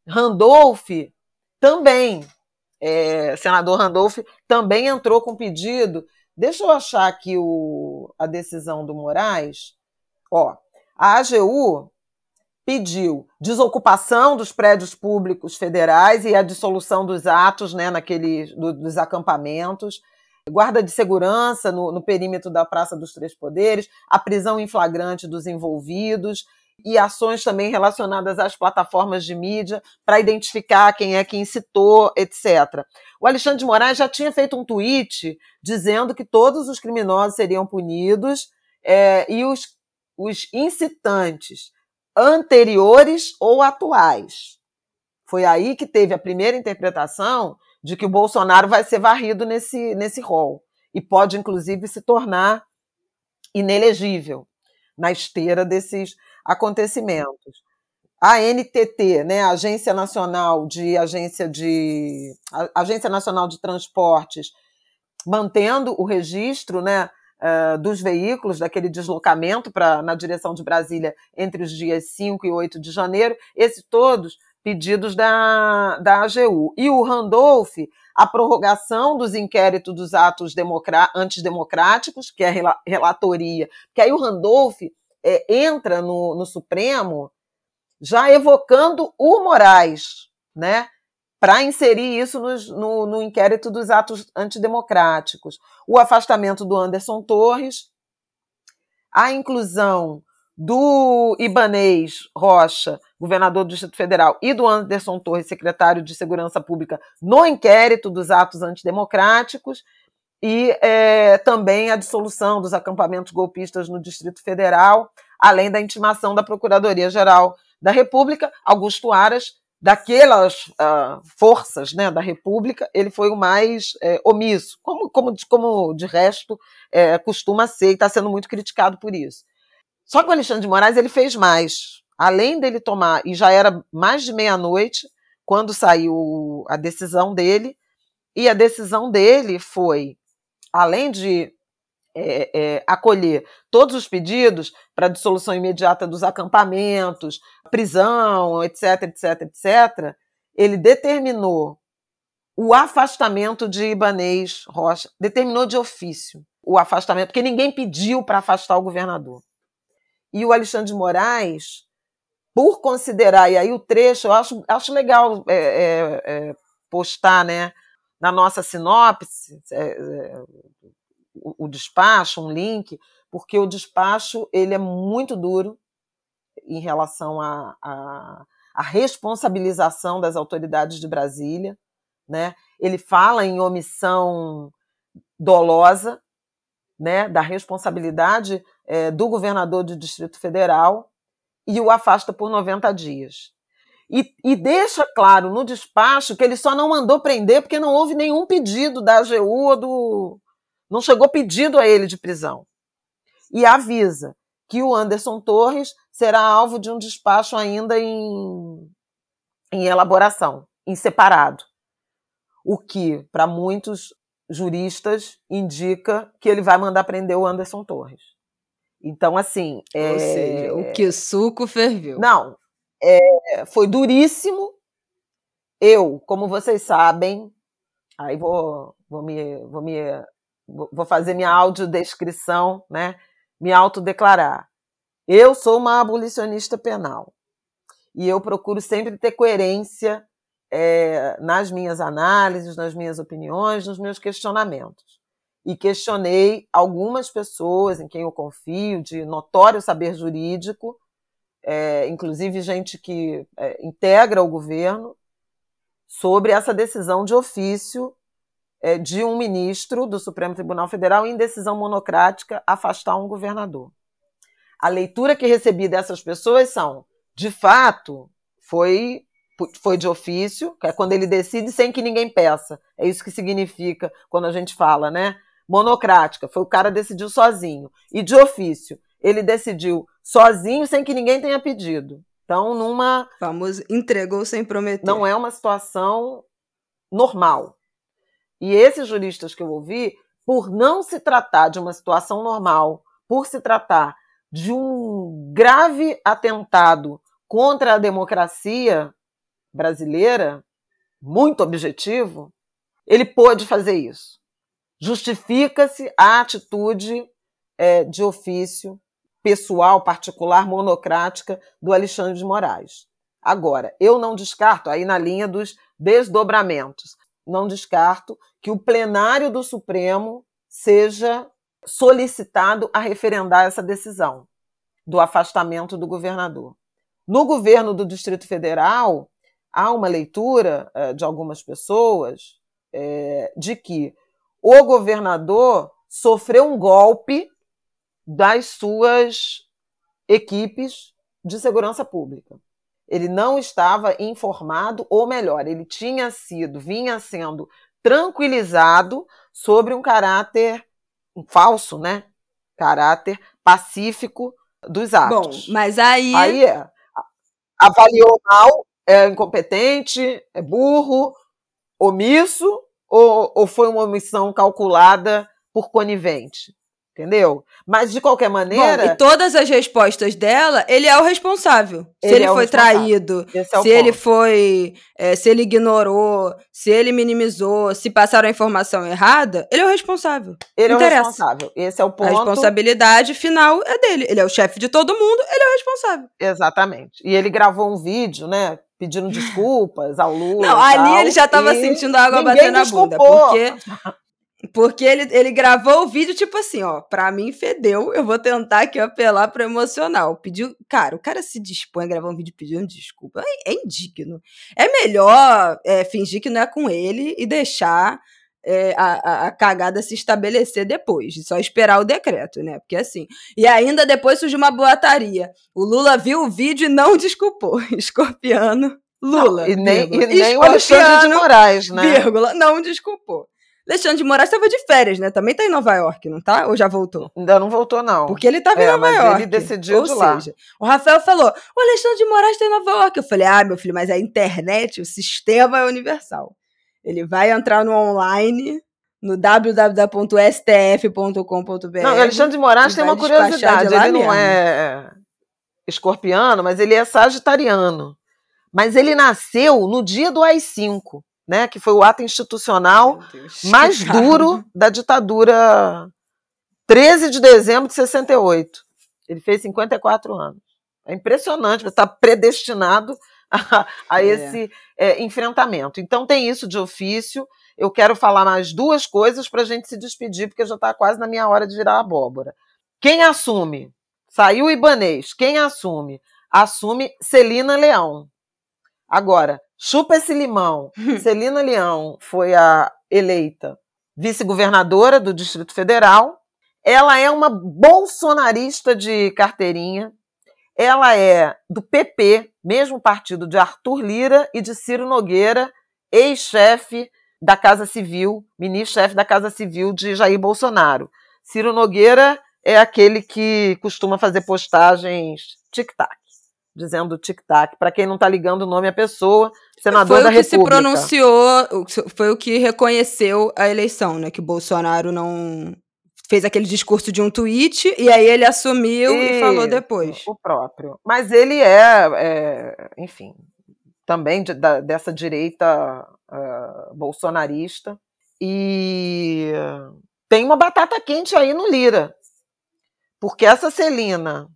Randolph também, é, senador Randolph, também entrou com pedido. Deixa eu achar aqui o, a decisão do Moraes. Ó, a AGU pediu desocupação dos prédios públicos federais e a dissolução dos atos né, naquele, do, dos acampamentos, guarda de segurança no, no perímetro da Praça dos Três Poderes, a prisão em flagrante dos envolvidos e ações também relacionadas às plataformas de mídia para identificar quem é que incitou, etc. O Alexandre de Moraes já tinha feito um tweet dizendo que todos os criminosos seriam punidos é, e os os incitantes anteriores ou atuais. Foi aí que teve a primeira interpretação de que o Bolsonaro vai ser varrido nesse, nesse rol e pode, inclusive, se tornar inelegível na esteira desses acontecimentos. A NTT, né, Agência Nacional de Agência de Agência Nacional de Transportes, mantendo o registro, né, uh, dos veículos, daquele deslocamento pra, na direção de Brasília entre os dias 5 e 8 de janeiro, esses todos pedidos da, da AGU. E o Randolph, a prorrogação dos inquéritos dos atos antidemocráticos, que é a relatoria, que aí o Randolph é, entra no, no Supremo já evocando o Moraes, né? Para inserir isso no, no, no, inquérito dos atos antidemocráticos. O afastamento do Anderson Torres, a inclusão do Ibanês Rocha, governador do Distrito Federal, e do Anderson Torres, secretário de Segurança Pública, no inquérito dos atos antidemocráticos, e é, também a dissolução dos acampamentos golpistas no Distrito Federal, além da intimação da Procuradoria-Geral da República, Augusto Aras, daquelas uh, forças né, da República, ele foi o mais é, omisso, como, como, como de resto é, costuma ser, e está sendo muito criticado por isso. Só que o Alexandre de Moraes ele fez mais. Além dele tomar, e já era mais de meia-noite, quando saiu a decisão dele, e a decisão dele foi, além de é, é, acolher todos os pedidos para dissolução imediata dos acampamentos, prisão, etc, etc, etc, ele determinou o afastamento de Ibanês Rocha, determinou de ofício o afastamento, porque ninguém pediu para afastar o governador. E o Alexandre de Moraes, por considerar, e aí o trecho, eu acho, acho legal é, é, é postar né, na nossa sinopse, é, o, despacho, um link, porque o despacho ele é muito duro em relação à a, a, a, responsabilização das autoridades de Brasília, né? Ele fala em omissão dolosa, né, da responsabilidade é, do governador do Distrito Federal e o afasta por 90 dias. E, e, deixa claro no despacho que ele só não mandou prender porque não houve nenhum pedido da AGU ou do. Não chegou pedido a ele de prisão. E avisa que o Anderson Torres será alvo de um despacho ainda em, em elaboração, em separado. O que, para muitos juristas, indica que ele vai mandar prender o Anderson Torres. Então, assim. É... Ou seja, o que suco ferveu. Não, é, foi duríssimo. Eu, como vocês sabem, aí vou, vou me, vou me, vou fazer minha audiodescrição, né? Me autodeclarar. Eu sou uma abolicionista penal e eu procuro sempre ter coerência é, nas minhas análises, nas minhas opiniões, nos meus questionamentos. E questionei algumas pessoas em quem eu confio, de notório saber jurídico, é, inclusive gente que é, integra o governo, sobre essa decisão de ofício de um ministro do Supremo Tribunal Federal em decisão monocrática afastar um governador. A leitura que recebi dessas pessoas são, de fato, foi foi de ofício, que é quando ele decide sem que ninguém peça. É isso que significa quando a gente fala, né? Monocrática, foi o cara decidiu sozinho. E de ofício, ele decidiu sozinho sem que ninguém tenha pedido. Então, numa. Famoso entregou sem prometer. Não é uma situação normal. E esses juristas que eu ouvi, por não se tratar de uma situação normal, por se tratar de um grave atentado contra a democracia brasileira, muito objetivo, ele pôde fazer isso. Justifica-se a atitude é, de ofício pessoal, particular, monocrática do Alexandre de Moraes. Agora, eu não descarto, aí na linha dos desdobramentos, não descarto que o plenário do Supremo seja solicitado a referendar essa decisão do afastamento do governador. No governo do Distrito Federal, há uma leitura é, de algumas pessoas é, de que o governador sofreu um golpe das suas equipes de segurança pública. Ele não estava informado, ou melhor, ele tinha sido, vinha sendo tranquilizado sobre um caráter um falso, né? Caráter pacífico dos atos. Bom, mas aí. Aí é. Avaliou mal, é incompetente, é burro, omisso, ou, ou foi uma omissão calculada por conivente? Entendeu? Mas de qualquer maneira. Bom, e todas as respostas dela, ele é o responsável. Se ele, é foi traído, é se ponto. ele foi. É, se ele ignorou, se ele minimizou, se passaram a informação errada, ele é o responsável. Ele Interessa. é o responsável. Esse é o ponto. A responsabilidade final é dele. Ele é o chefe de todo mundo, ele é o responsável. Exatamente. E ele gravou um vídeo, né? Pedindo desculpas ao Lula. Não, ali ele já estava sentindo a água bater na bunda. Porque [LAUGHS] porque ele, ele gravou o vídeo, tipo assim, ó, pra mim fedeu, eu vou tentar aqui apelar pro emocional. Pediu, cara, o cara se dispõe a gravar um vídeo pedindo desculpa. É, é indigno. É melhor é, fingir que não é com ele e deixar é, a, a, cagada se estabelecer depois, só esperar o decreto, né? Porque assim. E ainda depois surgiu uma boataria. O Lula viu o vídeo e não desculpou. [LAUGHS] Escorpiano. Lula. Não, e nem, e nem o Alexandre de Moraes, né? Vírgula, não desculpou. Alexandre de Moraes estava de férias, né? Também tá em Nova York, não tá? Ou já voltou? Ainda não voltou, não. Porque ele estava é, em Nova York. Ele decidiu Ou de lá. seja, o Rafael falou: o Alexandre de Moraes está em Nova York. Eu falei: ah, meu filho, mas a internet, o sistema é universal. Ele vai entrar no online no www.stf.com.br. Não, o Alexandre de Moraes tem uma curiosidade. De ele mesmo. não é escorpiano, mas ele é sagitariano. Mas ele nasceu no dia do AI-5 né, que foi o ato institucional [LAUGHS] mais duro da ditadura 13 de dezembro de 68. Ele fez 54 anos. É impressionante, você está predestinado [LAUGHS] a, a é. esse é, enfrentamento. Então tem isso de ofício. Eu quero falar mais duas coisas para a gente se despedir, porque já está quase na minha hora de virar abóbora. Quem assume? Saiu o Ibanês. Quem assume? Assume Celina Leão. Agora, chupa esse limão. [LAUGHS] Celina Leão foi a eleita vice-governadora do Distrito Federal. Ela é uma bolsonarista de carteirinha. ela é do PP, mesmo partido de Arthur Lira e de Ciro Nogueira, ex-chefe da Casa Civil, ministro-chefe da Casa Civil de Jair Bolsonaro. Ciro Nogueira é aquele que costuma fazer postagens tic-tac, dizendo tic-tac. Para quem não está ligando o nome à pessoa, senador da República. Foi o que se pronunciou, foi o que reconheceu a eleição, né? Que Bolsonaro não fez aquele discurso de um tweet e aí ele assumiu Isso, e falou depois. O próprio. Mas ele é, é enfim, também de, da, dessa direita uh, bolsonarista. E tem uma batata quente aí no Lira. Porque essa Celina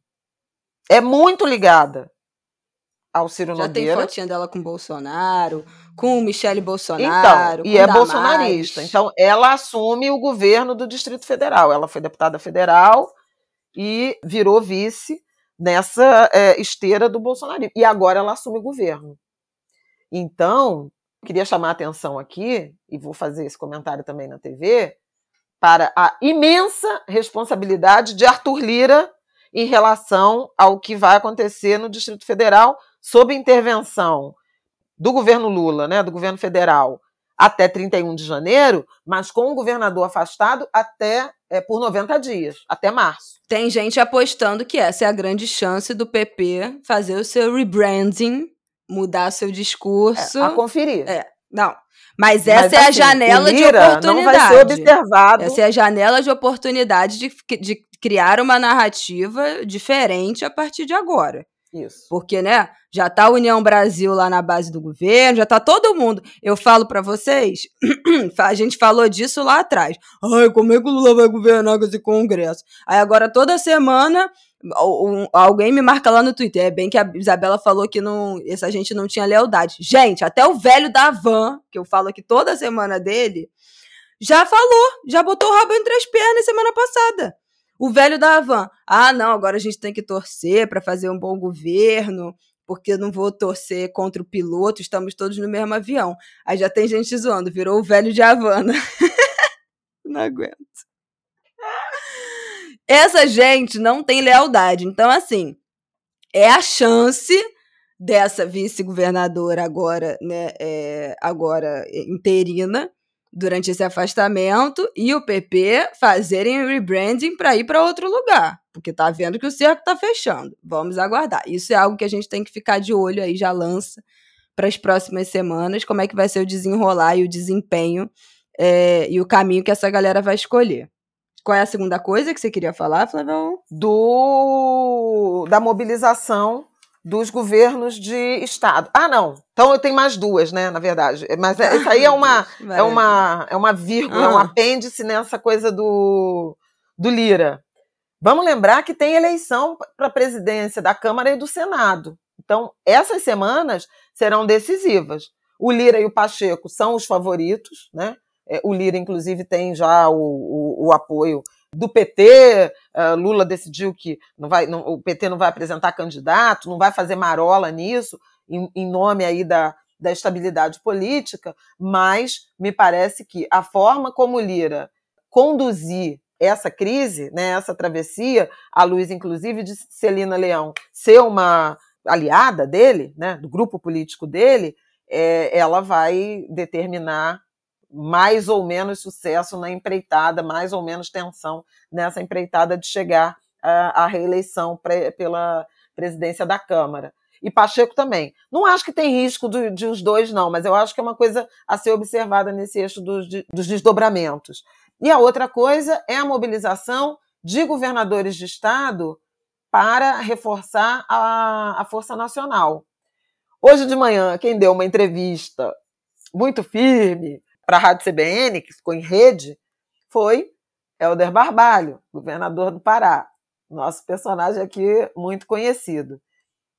é muito ligada ao Ciro Já Nogueira. Já tem fotinha dela com Bolsonaro, com Michele Bolsonaro. Então, e é bolsonarista. Então, ela assume o governo do Distrito Federal. Ela foi deputada federal e virou vice nessa é, esteira do Bolsonaro. E agora ela assume o governo. Então, queria chamar a atenção aqui, e vou fazer esse comentário também na TV, para a imensa responsabilidade de Arthur Lira em relação ao que vai acontecer no Distrito Federal sob intervenção do governo Lula, né, do governo federal, até 31 de janeiro, mas com o governador afastado até é, por 90 dias, até março. Tem gente apostando que essa é a grande chance do PP fazer o seu rebranding, mudar seu discurso. É, a conferir. É, não. Mas essa mas, é a assim, janela de oportunidade. Não vai ser observado. Essa é a janela de oportunidade de, de criar uma narrativa diferente a partir de agora. Isso. Porque, né, já tá a União Brasil lá na base do governo, já tá todo mundo. Eu falo para vocês, [CLEARS THROAT] a gente falou disso lá atrás. Ai, como é que o Lula vai governar com esse Congresso? Aí agora toda semana alguém me marca lá no Twitter. É bem que a Isabela falou que não, essa gente não tinha lealdade. Gente, até o velho da van, que eu falo aqui toda semana dele, já falou, já botou o rabo entre as pernas semana passada. O velho da Havan, ah, não, agora a gente tem que torcer para fazer um bom governo, porque eu não vou torcer contra o piloto, estamos todos no mesmo avião. Aí já tem gente zoando, virou o velho de Havana. [LAUGHS] não aguento. Essa gente não tem lealdade. Então, assim, é a chance dessa vice-governadora agora, né, é, agora interina, durante esse afastamento e o PP fazerem rebranding para ir para outro lugar, porque tá vendo que o cerco tá fechando. Vamos aguardar. Isso é algo que a gente tem que ficar de olho aí, já lança para as próximas semanas, como é que vai ser o desenrolar e o desempenho é, e o caminho que essa galera vai escolher. Qual é a segunda coisa que você queria falar, Flavão? Do da mobilização dos governos de estado. Ah, não. Então eu tenho mais duas, né, na verdade. Mas é, isso aí é uma é uma é uma vírgula, é um ah. apêndice nessa coisa do do Lira. Vamos lembrar que tem eleição para a presidência da Câmara e do Senado. Então, essas semanas serão decisivas. O Lira e o Pacheco são os favoritos, né? É, o Lira, inclusive, tem já o, o, o apoio do PT, uh, Lula decidiu que não vai, não, o PT não vai apresentar candidato, não vai fazer marola nisso, em, em nome aí da, da estabilidade política, mas me parece que a forma como Lira conduzir essa crise, né, essa travessia, à luz, inclusive, de Celina Leão ser uma aliada dele, né, do grupo político dele, é, ela vai determinar mais ou menos sucesso na empreitada, mais ou menos tensão nessa empreitada de chegar à, reeleição pre, pela presidência da Câmara. E Pacheco também. Não acho que tem risco do, de os dois, não, mas eu acho que é uma coisa a ser observada nesse eixo dos, dos desdobramentos. E a outra coisa é a mobilização de governadores de Estado para reforçar a, a Força Nacional. Hoje de manhã, quem deu uma entrevista muito firme, para a Rádio CBN, que ficou em rede, foi Helder Barbalho, governador do Pará. Nosso personagem aqui muito conhecido.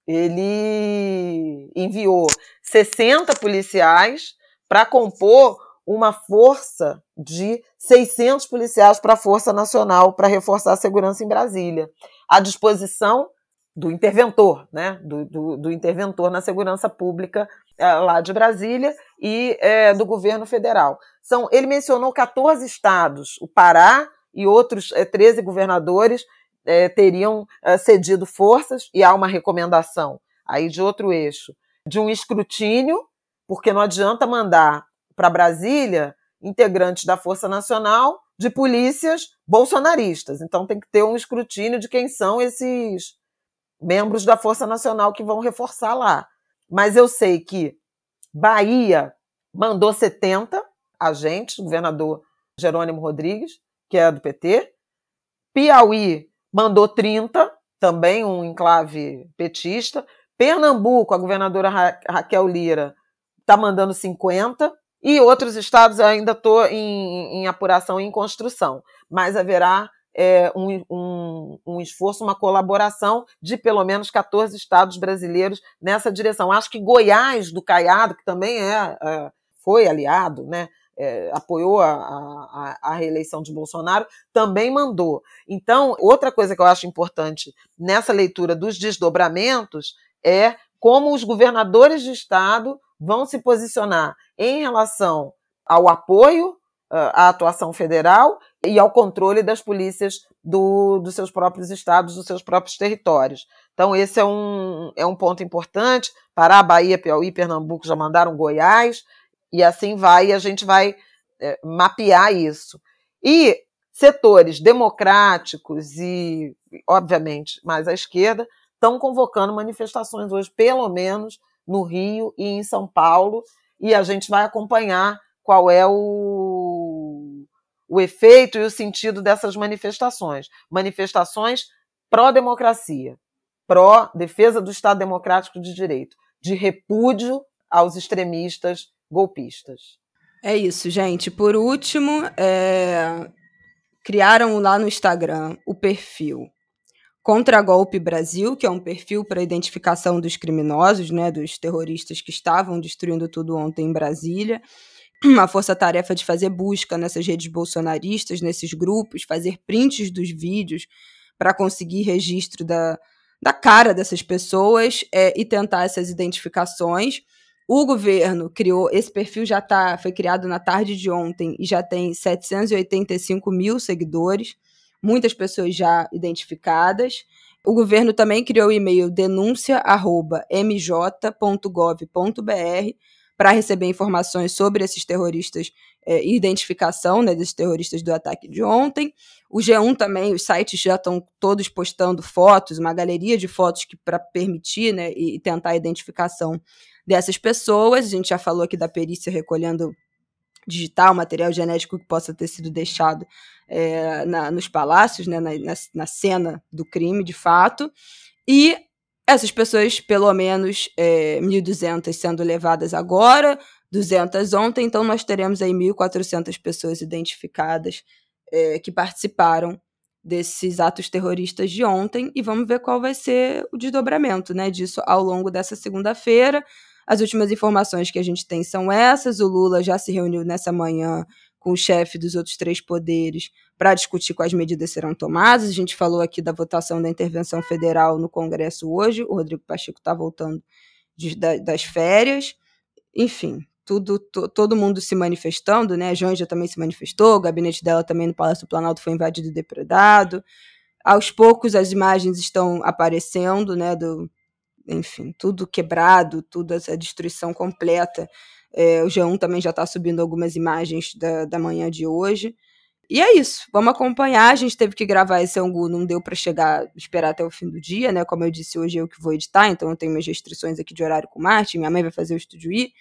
Ele enviou 60 policiais para compor uma força de 600 policiais para a Força Nacional para reforçar a segurança em Brasília, à disposição do interventor, né? do, do, do interventor na segurança pública lá de Brasília e é, do governo federal. São, ele mencionou 14 estados, o Pará e outros é, 13 governadores é, teriam é, cedido forças, e há uma recomendação aí de outro eixo, de um escrutínio, porque não adianta mandar para Brasília integrantes da Força Nacional de polícias bolsonaristas. Então tem que ter um escrutínio de quem são esses membros da Força Nacional que vão reforçar lá. Mas eu sei que Bahia mandou 70 agentes, governador Jerônimo Rodrigues, que é do PT. Piauí mandou 30, também um enclave petista. Pernambuco, a governadora Ra Raquel Lira, está mandando 50. E outros estados ainda estou em, em apuração e em construção. Mas haverá é, um, um, um, esforço, uma colaboração de pelo menos 14 estados brasileiros nessa direção. Acho que Goiás, do Caiado, que também é, é foi aliado, né, é, apoiou a, a, a, reeleição de Bolsonaro, também mandou. Então, outra coisa que eu acho importante nessa leitura dos desdobramentos é como os governadores de estado vão se posicionar em relação ao apoio à atuação federal e ao controle das polícias do, dos seus próprios estados, dos seus próprios territórios. Então, esse é um, é um ponto importante. Pará, Bahia, Piauí, Pernambuco já mandaram Goiás, e assim vai, e a gente vai é, mapear isso. E setores democráticos e, obviamente, mais à esquerda, estão convocando manifestações hoje, pelo menos no Rio e em São Paulo, e a gente vai acompanhar qual é o, o efeito e o sentido dessas manifestações. Manifestações pró-democracia, pró-defesa do Estado Democrático de Direito, de repúdio aos extremistas golpistas. É isso, gente. Por último, é... criaram lá no Instagram o perfil Contra Golpe Brasil, que é um perfil para identificação dos criminosos, né, dos terroristas que estavam destruindo tudo ontem em Brasília. [CLEARS THROAT] Uma força-tarefa de fazer busca nessas redes bolsonaristas, nesses grupos, fazer prints dos vídeos para conseguir registro da, da cara dessas pessoas é, e tentar essas identificações. O governo criou, esse perfil já tá, foi criado na tarde de ontem e já tem 785 mil seguidores muitas pessoas já identificadas. O governo também criou o e-mail denúncia.mj.gov.br para receber informações sobre esses terroristas é, e identificação né, desses terroristas do ataque de ontem. O G1 também, os sites já estão todos postando fotos, uma galeria de fotos para permitir né, e tentar a identificação dessas pessoas. A gente já falou aqui da perícia recolhendo digital, material genético que possa ter sido deixado é, na, nos palácios, né, na, na, cena do crime, de fato. E essas pessoas, pelo menos é, 1.200 sendo levadas agora, 200 ontem, então nós teremos aí 1.400 pessoas identificadas é, que participaram desses atos terroristas de ontem e vamos ver qual vai ser o desdobramento né, disso ao longo dessa segunda-feira. As últimas informações que a gente tem são essas. O Lula já se reuniu nessa manhã com o chefe dos outros três poderes para discutir quais medidas serão tomadas. A gente falou aqui da votação da intervenção federal no Congresso hoje. O Rodrigo Pacheco está voltando de, da, das férias. Enfim, tudo, to, todo mundo se manifestando, né? A Janja também se manifestou, o gabinete dela também no Palácio do Planalto foi invadido e depredado. Aos poucos as imagens estão aparecendo, né, do, enfim, tudo quebrado, toda essa destruição completa. É, o G1 também já está subindo algumas imagens da, da manhã de hoje. E é isso, vamos acompanhar. A gente teve que gravar esse ângulo, não deu para chegar, esperar até o fim do dia, né? Como eu disse, hoje eu que vou editar, então eu tenho minhas restrições aqui de horário com o Martin, minha mãe vai fazer o estúdio I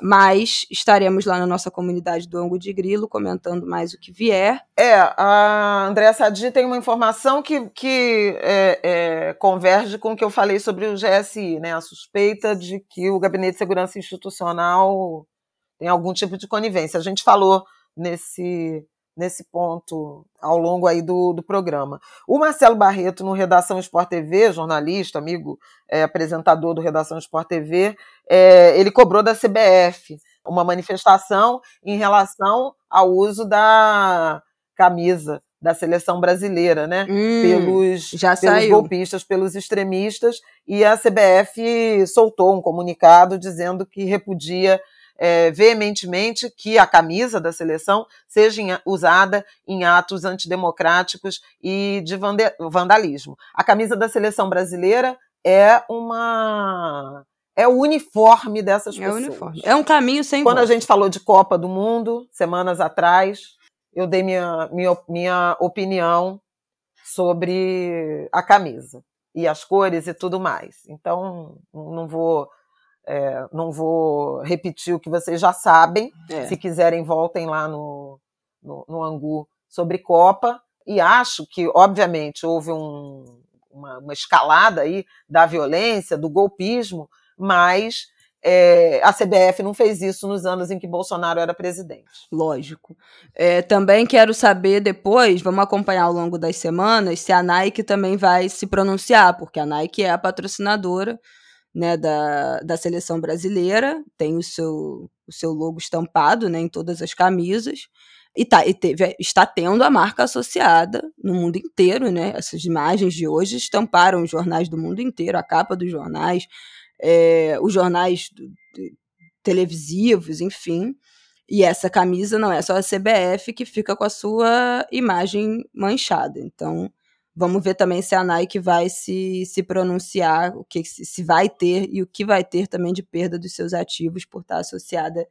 mas estaremos lá na nossa comunidade do Ango de Grilo comentando mais o que vier. É, a Andréa Sadi tem uma informação que, que é, é, converge com o que eu falei sobre o GSI, né? A suspeita de que o Gabinete de Segurança Institucional tem algum tipo de conivência. A gente falou nesse nesse ponto ao longo aí do, do programa. O Marcelo Barreto, no Redação Sport TV, jornalista, amigo, é, apresentador do Redação Sport TV, é, ele cobrou da CBF uma manifestação em relação ao uso da camisa da seleção brasileira, né? Hum, pelos, já pelos saiu. golpistas, pelos extremistas, e a CBF soltou um comunicado dizendo que repudia é, veementemente que a camisa da seleção seja em, usada em atos antidemocráticos e de vandalismo. A camisa da seleção brasileira é uma é o uniforme dessas é pessoas. Uniforme. É um caminho sem Quando volta. a gente falou de Copa do Mundo, semanas atrás, eu dei minha, minha, minha opinião sobre a camisa e as cores e tudo mais. Então, não vou é, não vou repetir o que vocês já sabem. É. Se quiserem, voltem lá no, no, no, Angu sobre Copa. E acho que, obviamente, houve um, uma, uma escalada aí da violência, do golpismo, mas é, a CBF não fez isso nos anos em que Bolsonaro era presidente. Lógico. É, também quero saber depois, vamos acompanhar ao longo das semanas, se a Nike também vai se pronunciar, porque a Nike é a patrocinadora né, da, da seleção brasileira, tem o seu, o seu logo estampado né, em todas as camisas, e, tá, e teve, está tendo a marca associada no mundo inteiro, né? Essas imagens de hoje estamparam os jornais do mundo inteiro, a capa dos jornais, é, os jornais televisivos, enfim. E essa camisa não é só a CBF que fica com a sua imagem manchada. Então, Vamos ver também se a Nike vai se, se pronunciar, o que se vai ter e o que vai ter também de perda dos seus ativos por estar associada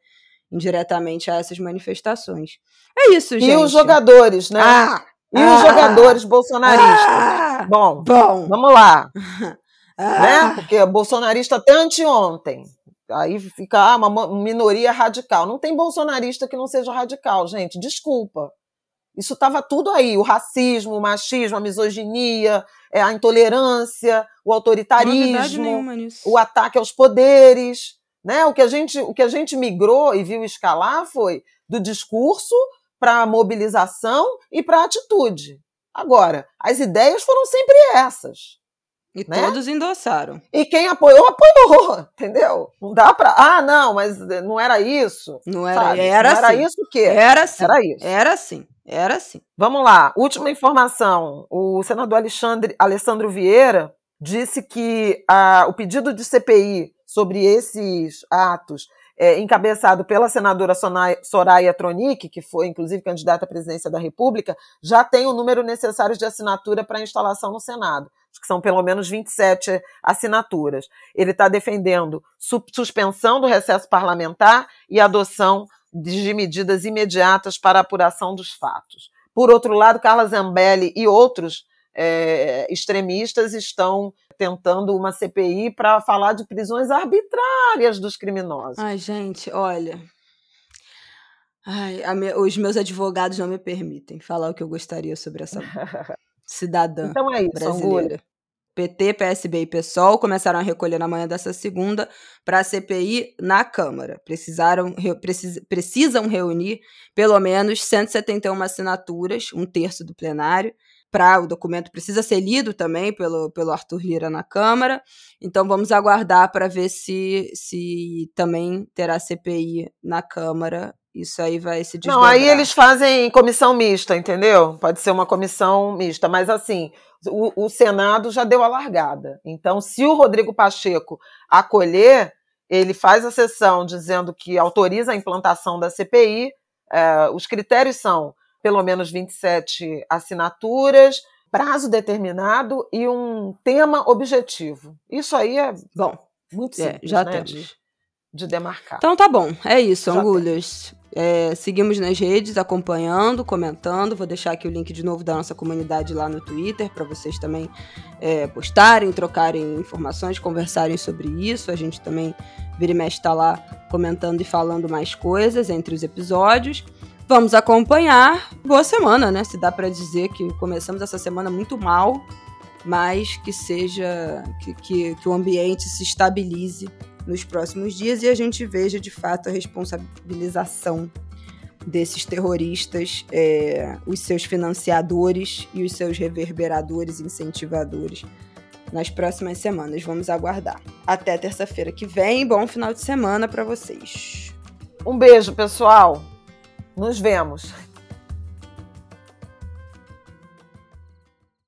indiretamente a essas manifestações. É isso, gente. E os jogadores, né? Ah, e ah, os jogadores bolsonaristas. Ah, bom, bom, vamos lá. [LAUGHS] Ah, né? Porque bolsonarista até anteontem. Aí fica ah, uma minoria radical. Não tem bolsonarista que não seja radical, gente. Desculpa. Isso estava tudo aí: o racismo, o machismo, a misoginia, é, a intolerância, o autoritarismo, o ataque aos poderes. Né? O, que a gente, o que a gente migrou e viu escalar foi do discurso para a mobilização e para a atitude. Agora, as ideias foram sempre essas. E né? todos endossaram. E quem apoiou, apoiou, [LAUGHS] entendeu? Não dá para. Ah, não, mas não era isso. Não era, sabe? era não assim. Era isso o quê? Era assim. Era isso. Era assim. Era assim. Vamos lá. Última informação. O senador Alexandre, Alessandro Vieira disse que a, o pedido de CPI sobre esses atos é, encabeçado pela senadora Soraya Tronic, que foi inclusive candidata à presidência da República, já tem o número necessário de assinatura para instalação no Senado. Que são pelo menos 27 assinaturas. Ele está defendendo su suspensão do recesso parlamentar e adoção de medidas imediatas para apuração dos fatos. Por outro lado, Carla Zambelli e outros é, extremistas estão tentando uma CPI para falar de prisões arbitrárias dos criminosos. Ai, gente, olha. Ai, me... os meus advogados não me permitem falar o que eu gostaria sobre essa [LAUGHS] cidadã então é isso, brasileira. PT, PSB e PSOL começaram a recolher na manhã dessa segunda para a CPI na Câmara. Precisaram, precis, precisam reunir pelo menos 171 assinaturas, um terço do plenário, para o documento precisa ser lido também pelo, pelo Arthur Lira na Câmara. Então vamos aguardar para ver se, se também terá CPI na Câmara. Isso aí vai se desdobrar. Não, aí eles fazem comissão mista, entendeu? Pode ser uma comissão mista, mas assim, o, o Senado já deu a largada. Então, se o Rodrigo Pacheco acolher, ele faz a sessão dizendo que autoriza a implantação da CPI. É, os critérios são pelo menos 27 assinaturas, prazo determinado e um tema objetivo. Isso aí é bom, muito é, simples, é, já né, temos. De, de, demarcar. Então tá bom, é isso, já Angulhas. É, seguimos nas redes, acompanhando, comentando. Vou deixar aqui o link de novo da nossa comunidade lá no Twitter para vocês também é, postarem, trocarem informações, conversarem sobre isso. A gente também vira e mexe está lá comentando e falando mais coisas entre os episódios. Vamos acompanhar. Boa semana, né? Se dá para dizer que começamos essa semana muito mal, mas que seja que, que, que o ambiente se estabilize nos próximos dias e a gente veja de fato a responsabilização desses terroristas, é, os seus financiadores e os seus reverberadores, incentivadores nas próximas semanas. Vamos aguardar. Até terça-feira que vem. Bom final de semana para vocês. Um beijo, pessoal. Nos vemos.